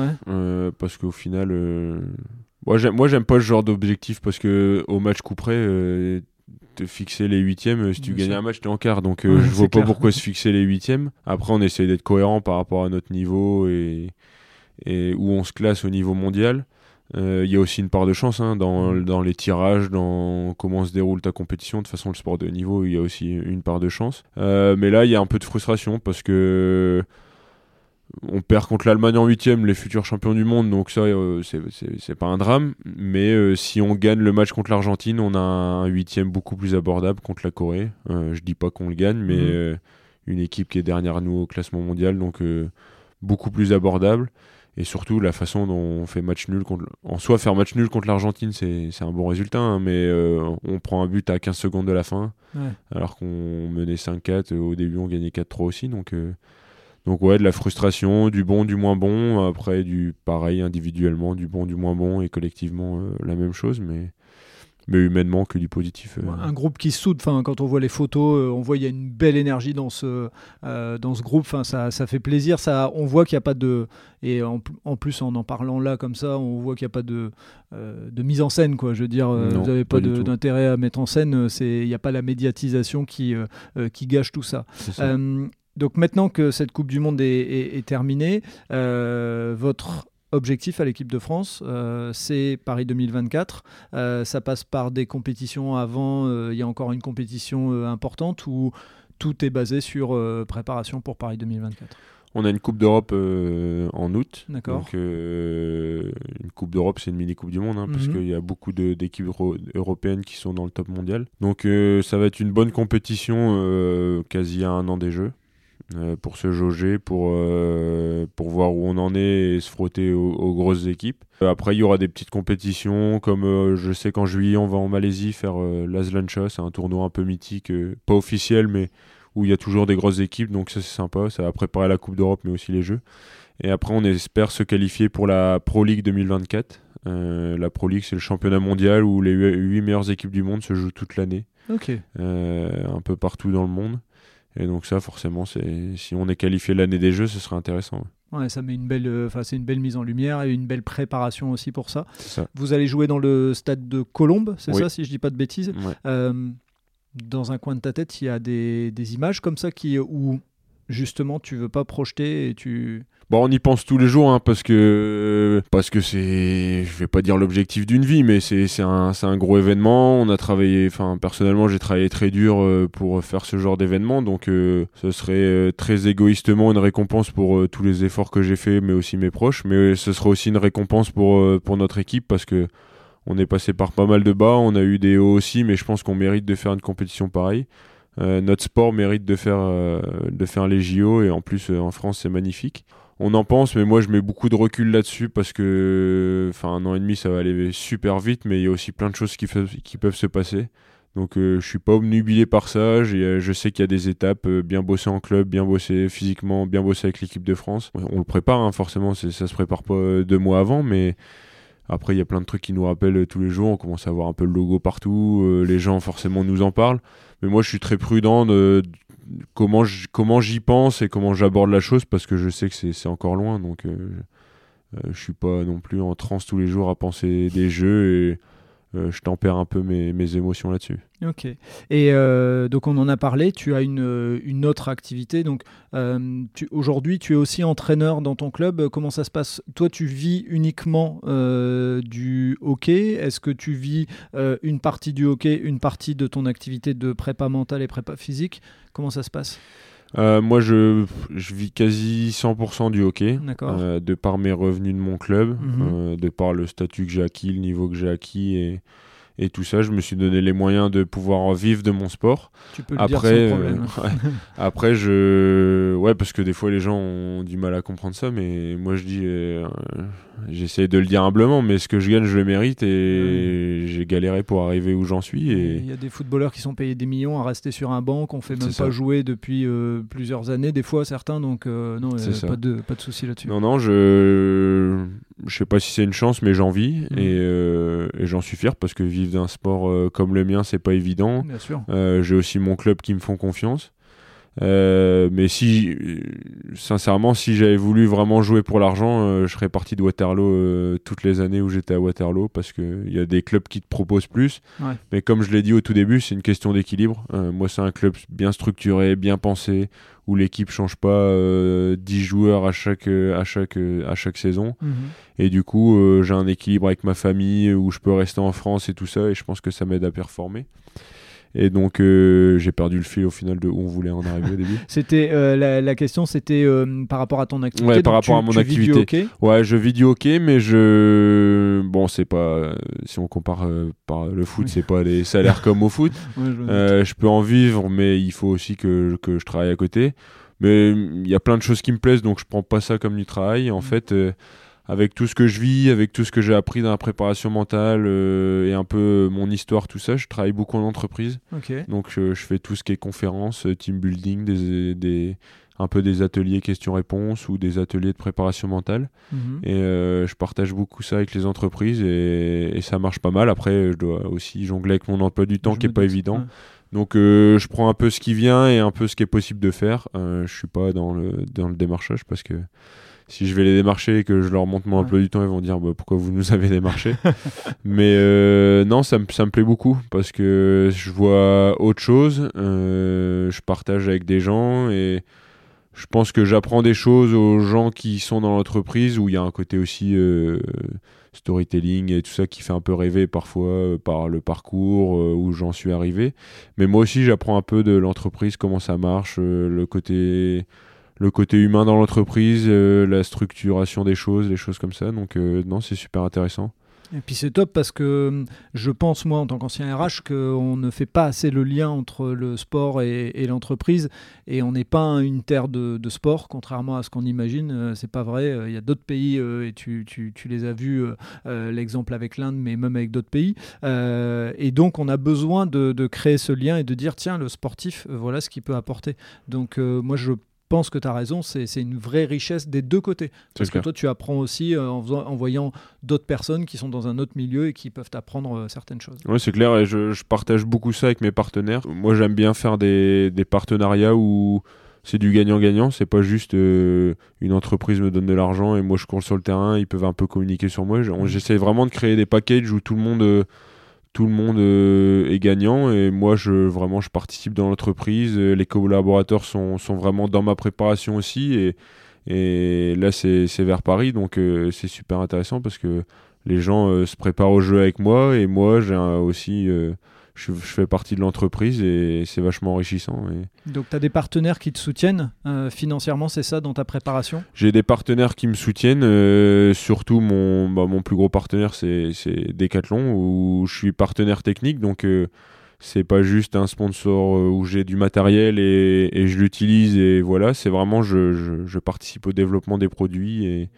Speaker 1: parce qu'au final... Moi, j'aime pas ce genre d'objectif parce que au match couperé, te fixer les huitièmes, euh, si tu gagnais un match, tu es en quart. Donc euh, je vois pas pourquoi se fixer les huitièmes. Après, on essaye d'être cohérent par rapport à notre niveau et, et où on se classe au niveau mondial. Euh, il y a aussi une part de chance hein, dans, dans, les tirages, dans comment se déroule ta compétition. De toute façon, le sport de niveau, il y a aussi une part de chance. mais là, il y a un peu de frustration parce que on perd contre l'Allemagne en huitième, les futurs champions du monde, donc ça, euh, c'est pas un drame. Mais euh, si on gagne le match contre l'Argentine, on a un huitième beaucoup plus abordable contre la Corée. Euh, je dis pas qu'on le gagne, mais mhm. une équipe qui est derrière nous au classement mondial, donc beaucoup plus abordable. Et surtout, la façon dont on fait match nul contre. En soi, faire match nul contre l'Argentine, c'est un bon résultat, hein, mais on prend un but à 15 secondes de la fin, alors qu'on menait 5-4. Au début, on gagnait 4-3 aussi, donc donc ouais, de la frustration, du bon, du moins bon. Après, du pareil individuellement, du bon, du moins bon et collectivement euh, la même chose, mais mais humainement que du positif. Euh.
Speaker 2: Un groupe qui soude, enfin, quand on voit les photos, euh, on voit qu'il y a une belle énergie dans ce, dans ce groupe, enfin, ça, ça fait plaisir, ça, on voit qu'il n'y a pas de... Et en, en, plus, en en parlant là comme ça, on voit qu'il n'y a pas de, de mise en scène, quoi. Je veux dire, vous n'avez pas, d'intérêt à mettre en scène, il n'y a pas la médiatisation qui, qui gâche tout ça. Donc maintenant que cette Coupe du Monde est, terminée, euh, votre objectif à l'équipe de France, euh, c'est Paris 2024. Euh, ça passe par des compétitions avant, il y a encore une compétition importante ou tout est basé sur préparation pour Paris 2024
Speaker 1: on a une Coupe d'Europe en août. D'accord. Donc, une Coupe d'Europe, c'est une mini-Coupe du Monde, hein, parce mhm. qu'il y a beaucoup d'équipes européennes qui sont dans le top mondial. Donc, ça va être une bonne compétition quasi à un an des Jeux. Euh, pour se jauger, pour, euh, pour voir où on en est et se frotter aux, grosses équipes. Euh, après, il y aura des petites compétitions, comme je sais qu'en juillet, on va en Malaisie faire l'Azlancha, c'est un tournoi un peu mythique, pas officiel, mais où il y a toujours des grosses équipes, donc ça c'est sympa, ça va préparer la Coupe d'Europe, mais aussi les Jeux. Et après, on espère se qualifier pour la Pro League 2024. la Pro League, c'est le championnat mondial où les 8 meilleures équipes du monde se jouent toute l'année. un peu partout dans le monde. Et donc ça, forcément, c'est si on est qualifié l'année des Jeux, ce serait intéressant.
Speaker 2: Ouais. ça met une belle, euh, enfin c'est une belle mise en lumière et une belle préparation aussi pour ça. Vous allez jouer dans le stade de Colombes, c'est ça, si je dis pas de bêtises. Euh, dans un coin de ta tête, il y a des, des, images comme ça qui où justement tu veux pas projeter et tu
Speaker 1: Bon, on y pense tous les jours hein, parce que parce que c'est, je vais pas dire l'objectif d'une vie, mais c'est un, gros événement. On a travaillé, enfin personnellement, j'ai travaillé très dur euh, pour faire ce genre d'événement, donc euh, ce serait euh, très égoïstement une récompense pour tous les efforts que j'ai fait, mais aussi mes proches. Mais ce serait aussi une récompense pour pour notre équipe parce que on est passé par pas mal de bas, on a eu des hauts aussi, mais je pense qu'on mérite de faire une compétition pareille. Notre sport mérite de faire, de faire les JO et en plus en France c'est magnifique on en pense, mais moi je mets beaucoup de recul là-dessus parce que, un an et demi ça va aller super vite, mais il y a aussi plein de choses qui, peuvent se passer. Donc euh, je suis pas obnubilé par ça. Euh, je sais qu'il y a des étapes, euh, bien bosser en club, bien bosser physiquement, bien bosser avec l'équipe de France. On le prépare, hein, forcément, ça se prépare pas deux mois avant, mais après il y a plein de trucs qui nous rappellent tous les jours. On commence à voir un peu le logo partout. les gens forcément nous en parlent. Mais moi je suis très prudent de, comment j'y pense et comment j'aborde la chose parce que je sais que c'est encore loin donc euh, euh, suis pas non plus en transe tous les jours à penser des jeux euh, je tempère un peu mes, mes émotions là-dessus.
Speaker 2: Ok. Et donc on en a parlé, tu as une, une autre activité. Donc aujourd'hui tu es aussi entraîneur dans ton club. Comment ça se passe? Toi tu vis uniquement du hockey Est-ce que tu vis une partie du hockey, une partie de ton activité de prépa mentale et prépa physique? Comment ça se passe?
Speaker 1: Euh, moi, je, je, vis quasi 100% du hockey, euh, de par mes revenus de mon club, mhm. euh, de par le statut que j'ai acquis, le niveau que j'ai acquis et, et tout ça, je me suis donné les moyens de pouvoir vivre de mon sport.
Speaker 2: Tu peux le après, dire.
Speaker 1: Euh, après, je, ouais, parce que des fois les gens ont du mal à comprendre ça, mais moi je dis, euh, j'essaie de le dire humblement, mais ce que je gagne, je le mérite et j'ai galéré pour arriver où j'en suis. Et
Speaker 2: il y a des footballeurs qui sont payés des millions à rester sur un banc, qu'on fait même pas jouer depuis euh, plusieurs années, des fois certains, donc non, pas de pas de souci là-dessus.
Speaker 1: Non, non, je je sais pas si c'est une chance, mais j'en vis mm. euh, et, j'en suis fier parce que vivre d'un sport euh, comme le mien, c'est pas évident. Euh, j'ai aussi mon club qui me font confiance. Mais si, sincèrement, si j'avais voulu vraiment jouer pour l'argent, je serais parti de Waterloo toutes les années où j'étais à Waterloo parce qu'il y a des clubs qui te proposent plus. Mais comme je l'ai dit au tout début, c'est une question d'équilibre. moi, c'est un club bien structuré, bien pensé, où l'équipe change pas euh, 10 joueurs à chaque, euh, à chaque, euh, à chaque saison. Mhm. Et du coup, euh, j'ai un équilibre avec ma famille où je peux rester en France et tout ça. Et je pense que ça m'aide à performer. Et donc, j'ai perdu le fil au final de où on voulait en arriver au début.
Speaker 2: C'était la, question, c'était par rapport à ton activité.
Speaker 1: Ouais, par rapport à mon activité. Ouais, je vis du hockey, mais je bon, c'est pas si on compare par le foot, c'est pas des salaires comme au foot. je, je, peux en vivre, mais il faut aussi que, que je travaille à côté. Mais il y a plein de choses qui me plaisent, donc je prends pas ça comme du travail. En mm. fait, euh, avec tout ce que je vis, avec tout ce que j'ai appris dans la préparation mentale euh, et un peu mon histoire, tout ça, je travaille beaucoup en entreprise. Donc je fais tout ce qui est conférences, euh, team building, des, des un peu des ateliers questions-réponses ou des ateliers de préparation mentale. Mm-hmm. Et je partage beaucoup ça avec les entreprises et, ça marche pas mal. Après, je dois aussi jongler avec mon emploi du temps qui est pas évident. Donc euh, je prends un peu ce qui vient et un peu ce qui est possible de faire. Euh, je suis pas dans le, dans le démarchage parce que si je vais les démarcher et que je leur montre mon emploi du temps, ils vont dire bah, pourquoi vous nous avez démarché. Mais euh, non, ça me, ça me plaît beaucoup parce que je vois autre chose. je partage avec des gens et je pense que j'apprends des choses aux gens qui sont dans l'entreprise où il y a un côté aussi storytelling et tout ça qui fait un peu rêver parfois euh, par le parcours euh, où j'en suis arrivé. Mais moi aussi, j'apprends un peu de l'entreprise, comment ça marche, euh, le côté le côté humain dans l'entreprise, la structuration des choses, les choses comme ça. Donc non, c'est super intéressant.
Speaker 2: Et puis c'est top parce que hum, je pense, moi, en tant qu'ancien RH, qu'on ne fait pas assez le lien entre le sport et, l'entreprise. Et on n'est pas une terre de, sport, contrairement à ce qu'on imagine. Euh, c'est pas vrai. Euh, il y a d'autres pays, euh, et tu, les as vus, l'exemple avec l'Inde, mais même avec d'autres pays. et donc, on a besoin de, de, créer ce lien et de dire, tiens, le sportif, voilà ce qu'il peut apporter. Donc, moi, je pense que tu as raison, c'est une vraie richesse des deux côtés. Parce que toi, tu apprends aussi euh, en, en, voyant d'autres personnes qui sont dans un autre milieu et qui peuvent t'apprendre euh, certaines choses.
Speaker 1: Oui, c'est clair, et je, partage beaucoup ça avec mes partenaires. Moi, j'aime bien faire des, des partenariats où c'est du gagnant-gagnant, c'est pas juste euh, une entreprise me donne de l'argent et moi je cours sur le terrain, ils peuvent un peu communiquer sur moi. Mmh. J'essaie vraiment de créer des packages où tout le monde tout le monde euh, est gagnant et moi je vraiment je participe dans l'entreprise. Euh, les collaborateurs sont, vraiment dans ma préparation aussi et, et là c'est vers Paris. Donc euh, c'est super intéressant parce que les gens se préparent au jeu avec moi et moi j'ai aussi je, fais partie de l'entreprise et c'est vachement enrichissant.
Speaker 2: Donc tu as des partenaires qui te soutiennent euh, financièrement, c'est ça dans ta préparation?
Speaker 1: J'ai des partenaires qui me soutiennent, euh, surtout mon, bah, mon plus gros partenaire c'est Decathlon où je suis partenaire technique donc euh, c'est pas juste un sponsor où j'ai du matériel et, je l'utilise et voilà, c'est vraiment je, je, participe au développement des produits et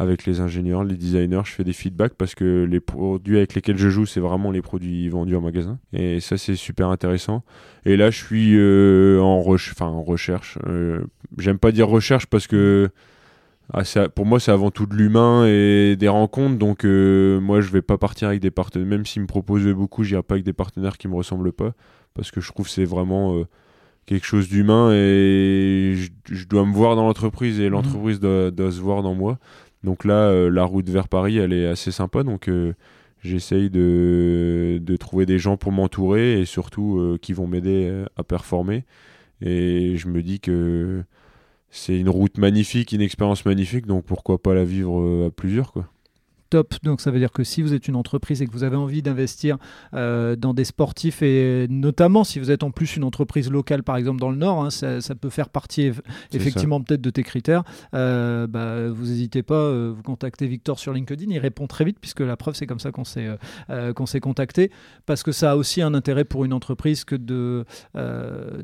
Speaker 1: avec les ingénieurs, les designers, je fais des feedbacks parce que les produits avec lesquels je joue, c'est vraiment les produits vendus en magasin. Et ça, c'est super intéressant. Et là, je suis euh, en, en recherche. Euh, j'aime pas dire recherche parce que ah, pour moi, c'est avant tout de l'humain et des rencontres. Donc, euh, moi, je vais pas partir avec des partenaires. Même s'ils me proposent beaucoup, j'irai pas avec des partenaires qui me ressemblent pas. Parce que je trouve que c'est vraiment quelque chose d'humain et je, dois me voir dans l'entreprise et mmh. l'entreprise doit, doit, se voir dans moi. Donc là, euh, la route vers Paris, elle est assez sympa. Donc euh, j'essaye de, de, trouver des gens pour m'entourer et surtout euh, qui vont m'aider à performer. Et je me dis que c'est une route magnifique, une expérience magnifique, donc pourquoi pas la vivre à plusieurs quoi
Speaker 2: top. Donc ça veut dire que si vous êtes une entreprise et que vous avez envie d'investir euh, dans des sportifs et notamment si vous êtes en plus une entreprise locale par exemple dans le Nord, hein, ça, peut faire partie effectivement peut-être de tes critères. Euh, bah, vous n'hésitez pas, euh, vous contactez Victor sur LinkedIn, il répond très vite puisque la preuve c'est comme ça qu'on s'est qu'on s'est contacté parce que ça a aussi un intérêt pour une entreprise que de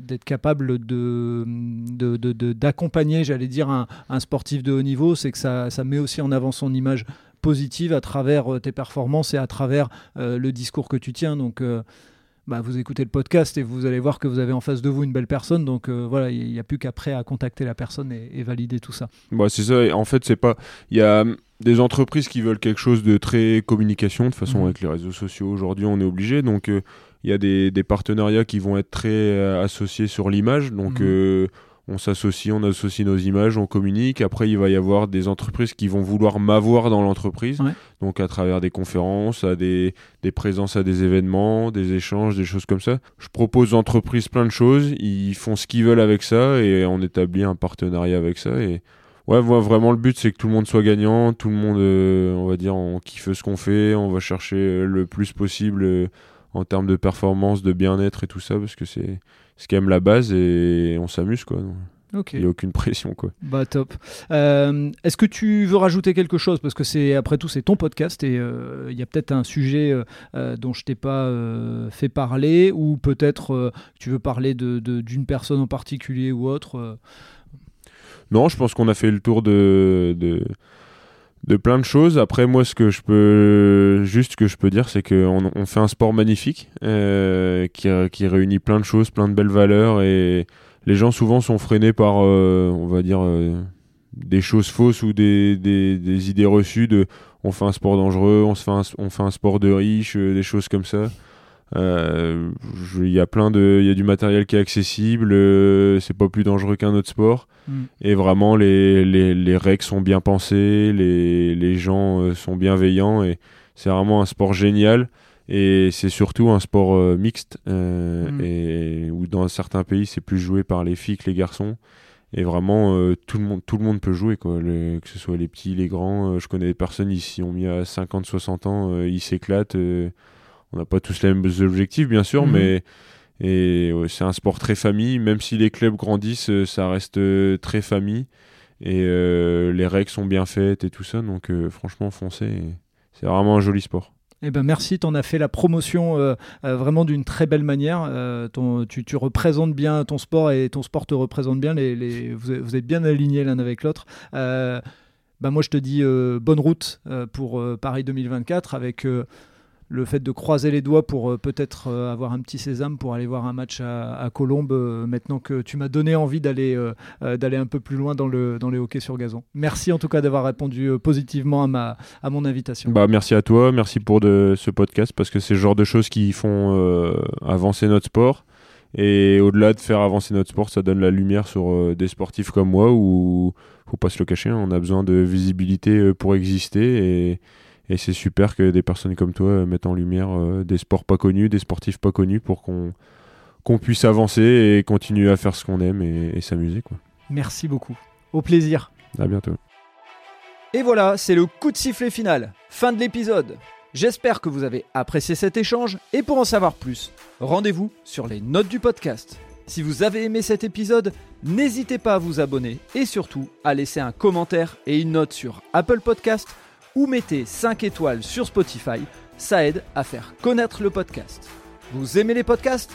Speaker 2: d'être capable de d'accompagner, j'allais dire un, un, sportif de haut niveau, c'est que ça, ça met aussi en avant son image positive à travers euh, tes performances et à travers euh, le discours que tu tiens. Donc, euh, bah, vous écoutez le podcast et vous allez voir que vous avez en face de vous une belle personne. Donc voilà, il n'y a plus qu'après à contacter la personne et, valider tout ça.
Speaker 1: Bah, c'est ça. En fait, c'est pas. Il y a hum, des entreprises qui veulent quelque chose de très communication. De façon, mhm. avec les réseaux sociaux aujourd'hui, on est obligé. Donc il y a des, partenariats qui vont être très associés sur l'image. Donc mhm on s'associe, on associe nos images, on communique. Après, il va y avoir des entreprises qui vont vouloir m'avoir dans l'entreprise, donc à travers des conférences, à des, présences à des événements, des échanges, des choses comme ça. Je propose aux entreprises plein de choses, ils font ce qu'ils veulent avec ça et on établit un partenariat avec ça. Et ouais, vraiment le but c'est que tout le monde soit gagnant, tout le monde, euh, on va dire, on kiffe ce qu'on fait, on va chercher le plus possible euh, en termes de performance, de bien-être et tout ça parce que c'est quand même la base et on s'amuse quoi. Il n'y a aucune pression quoi.
Speaker 2: Bah top. Euh, est-ce que tu veux rajouter quelque chose? Parce que c'est après tout c'est ton podcast et euh, il y a peut-être un sujet euh, dont je t'ai pas fait parler ou peut-être tu veux parler de, d'une personne en particulier ou autre.
Speaker 1: Non, je pense qu'on a fait le tour de, de de plein de choses. Après, moi, ce que je peux juste que je peux dire, c'est qu'on on fait un sport magnifique euh, qui, réunit plein de choses, plein de belles valeurs, et les gens souvent sont freinés par, euh, on va dire, euh, des choses fausses ou des, idées reçues de on fait un sport dangereux, on on fait un sport de riche, des choses comme ça. Il y a plein de, il y a du matériel qui est accessible, c'est pas plus dangereux qu'un autre sport. Mm. Et vraiment, les, les, les, règles sont bien pensées, les, les gens euh, sont bienveillants et c'est vraiment un sport génial. Et c'est surtout un sport euh, mixte, euh, mm. et où dans certains pays c'est plus joué par les filles que les garçons. Et vraiment, tout, le monde, tout le monde peut jouer, quoi. que ce soit les petits, les grands. je connais des personnes ici, ont mis à 50, 60 ans, ils s'éclatent. On n'a pas tous les mêmes objectifs, bien sûr, mm. mais et c'est un sport très famille, même si les clubs grandissent, euh, ça reste euh, très famille. Et euh, les règles sont bien faites et tout ça. Donc franchement, foncez. C'est vraiment un joli sport.
Speaker 2: Eh ben merci, tu en as fait la promotion vraiment d'une très belle manière. Ton, tu, tu, représentes bien ton sport et ton sport te représente bien. Les, les, vous, êtes bien alignés l'un avec l'autre. Ben moi, je te dis bonne route pour Paris 2024 avec le fait de croiser les doigts pour euh, peut-être euh, avoir un petit sésame pour aller voir un match à, Colombes, euh, maintenant que tu m'as donné envie d'aller un peu plus loin dans le, dans les hockey sur gazon. Merci en tout cas d'avoir répondu positivement à, ma, à mon invitation.
Speaker 1: Bah, merci à toi, merci pour ce podcast, parce que c'est le genre de choses qui font avancer notre sport. Et au-delà de faire avancer notre sport, ça donne la lumière sur des sportifs comme moi, où faut pas se le cacher, hein, on a besoin de visibilité pour exister. Et, et c'est super que des personnes comme toi euh, mettent en lumière euh, des sports pas connus, des sportifs pas connus pour qu'on qu'on puisse avancer et continuer à faire ce qu'on aime et, s'amuser. Quoi.
Speaker 2: Merci beaucoup. Au plaisir.
Speaker 1: À bientôt.
Speaker 2: Et voilà, c'est le coup de sifflet final. Fin de l'épisode. J'espère que vous avez apprécié cet échange et pour en savoir plus, rendez-vous sur les notes du podcast. Si vous avez aimé cet épisode, n'hésitez pas à vous abonner et surtout à laisser un commentaire et une note sur Apple Podcast ou mettez 5 étoiles sur Spotify, ça aide à faire connaître le podcast. Vous aimez les podcasts?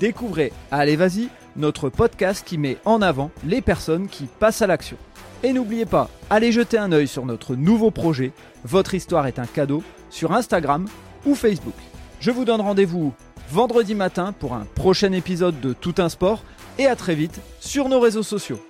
Speaker 2: Découvrez Allez Vas-y, notre podcast qui met en avant les personnes qui passent à l'action. Et n'oubliez pas, allez jeter un œil sur notre nouveau projet, Votre histoire est un cadeau, sur Instagram ou Facebook. Je vous donne rendez-vous vendredi matin pour un prochain épisode de Tout un sport et à très vite sur nos réseaux sociaux.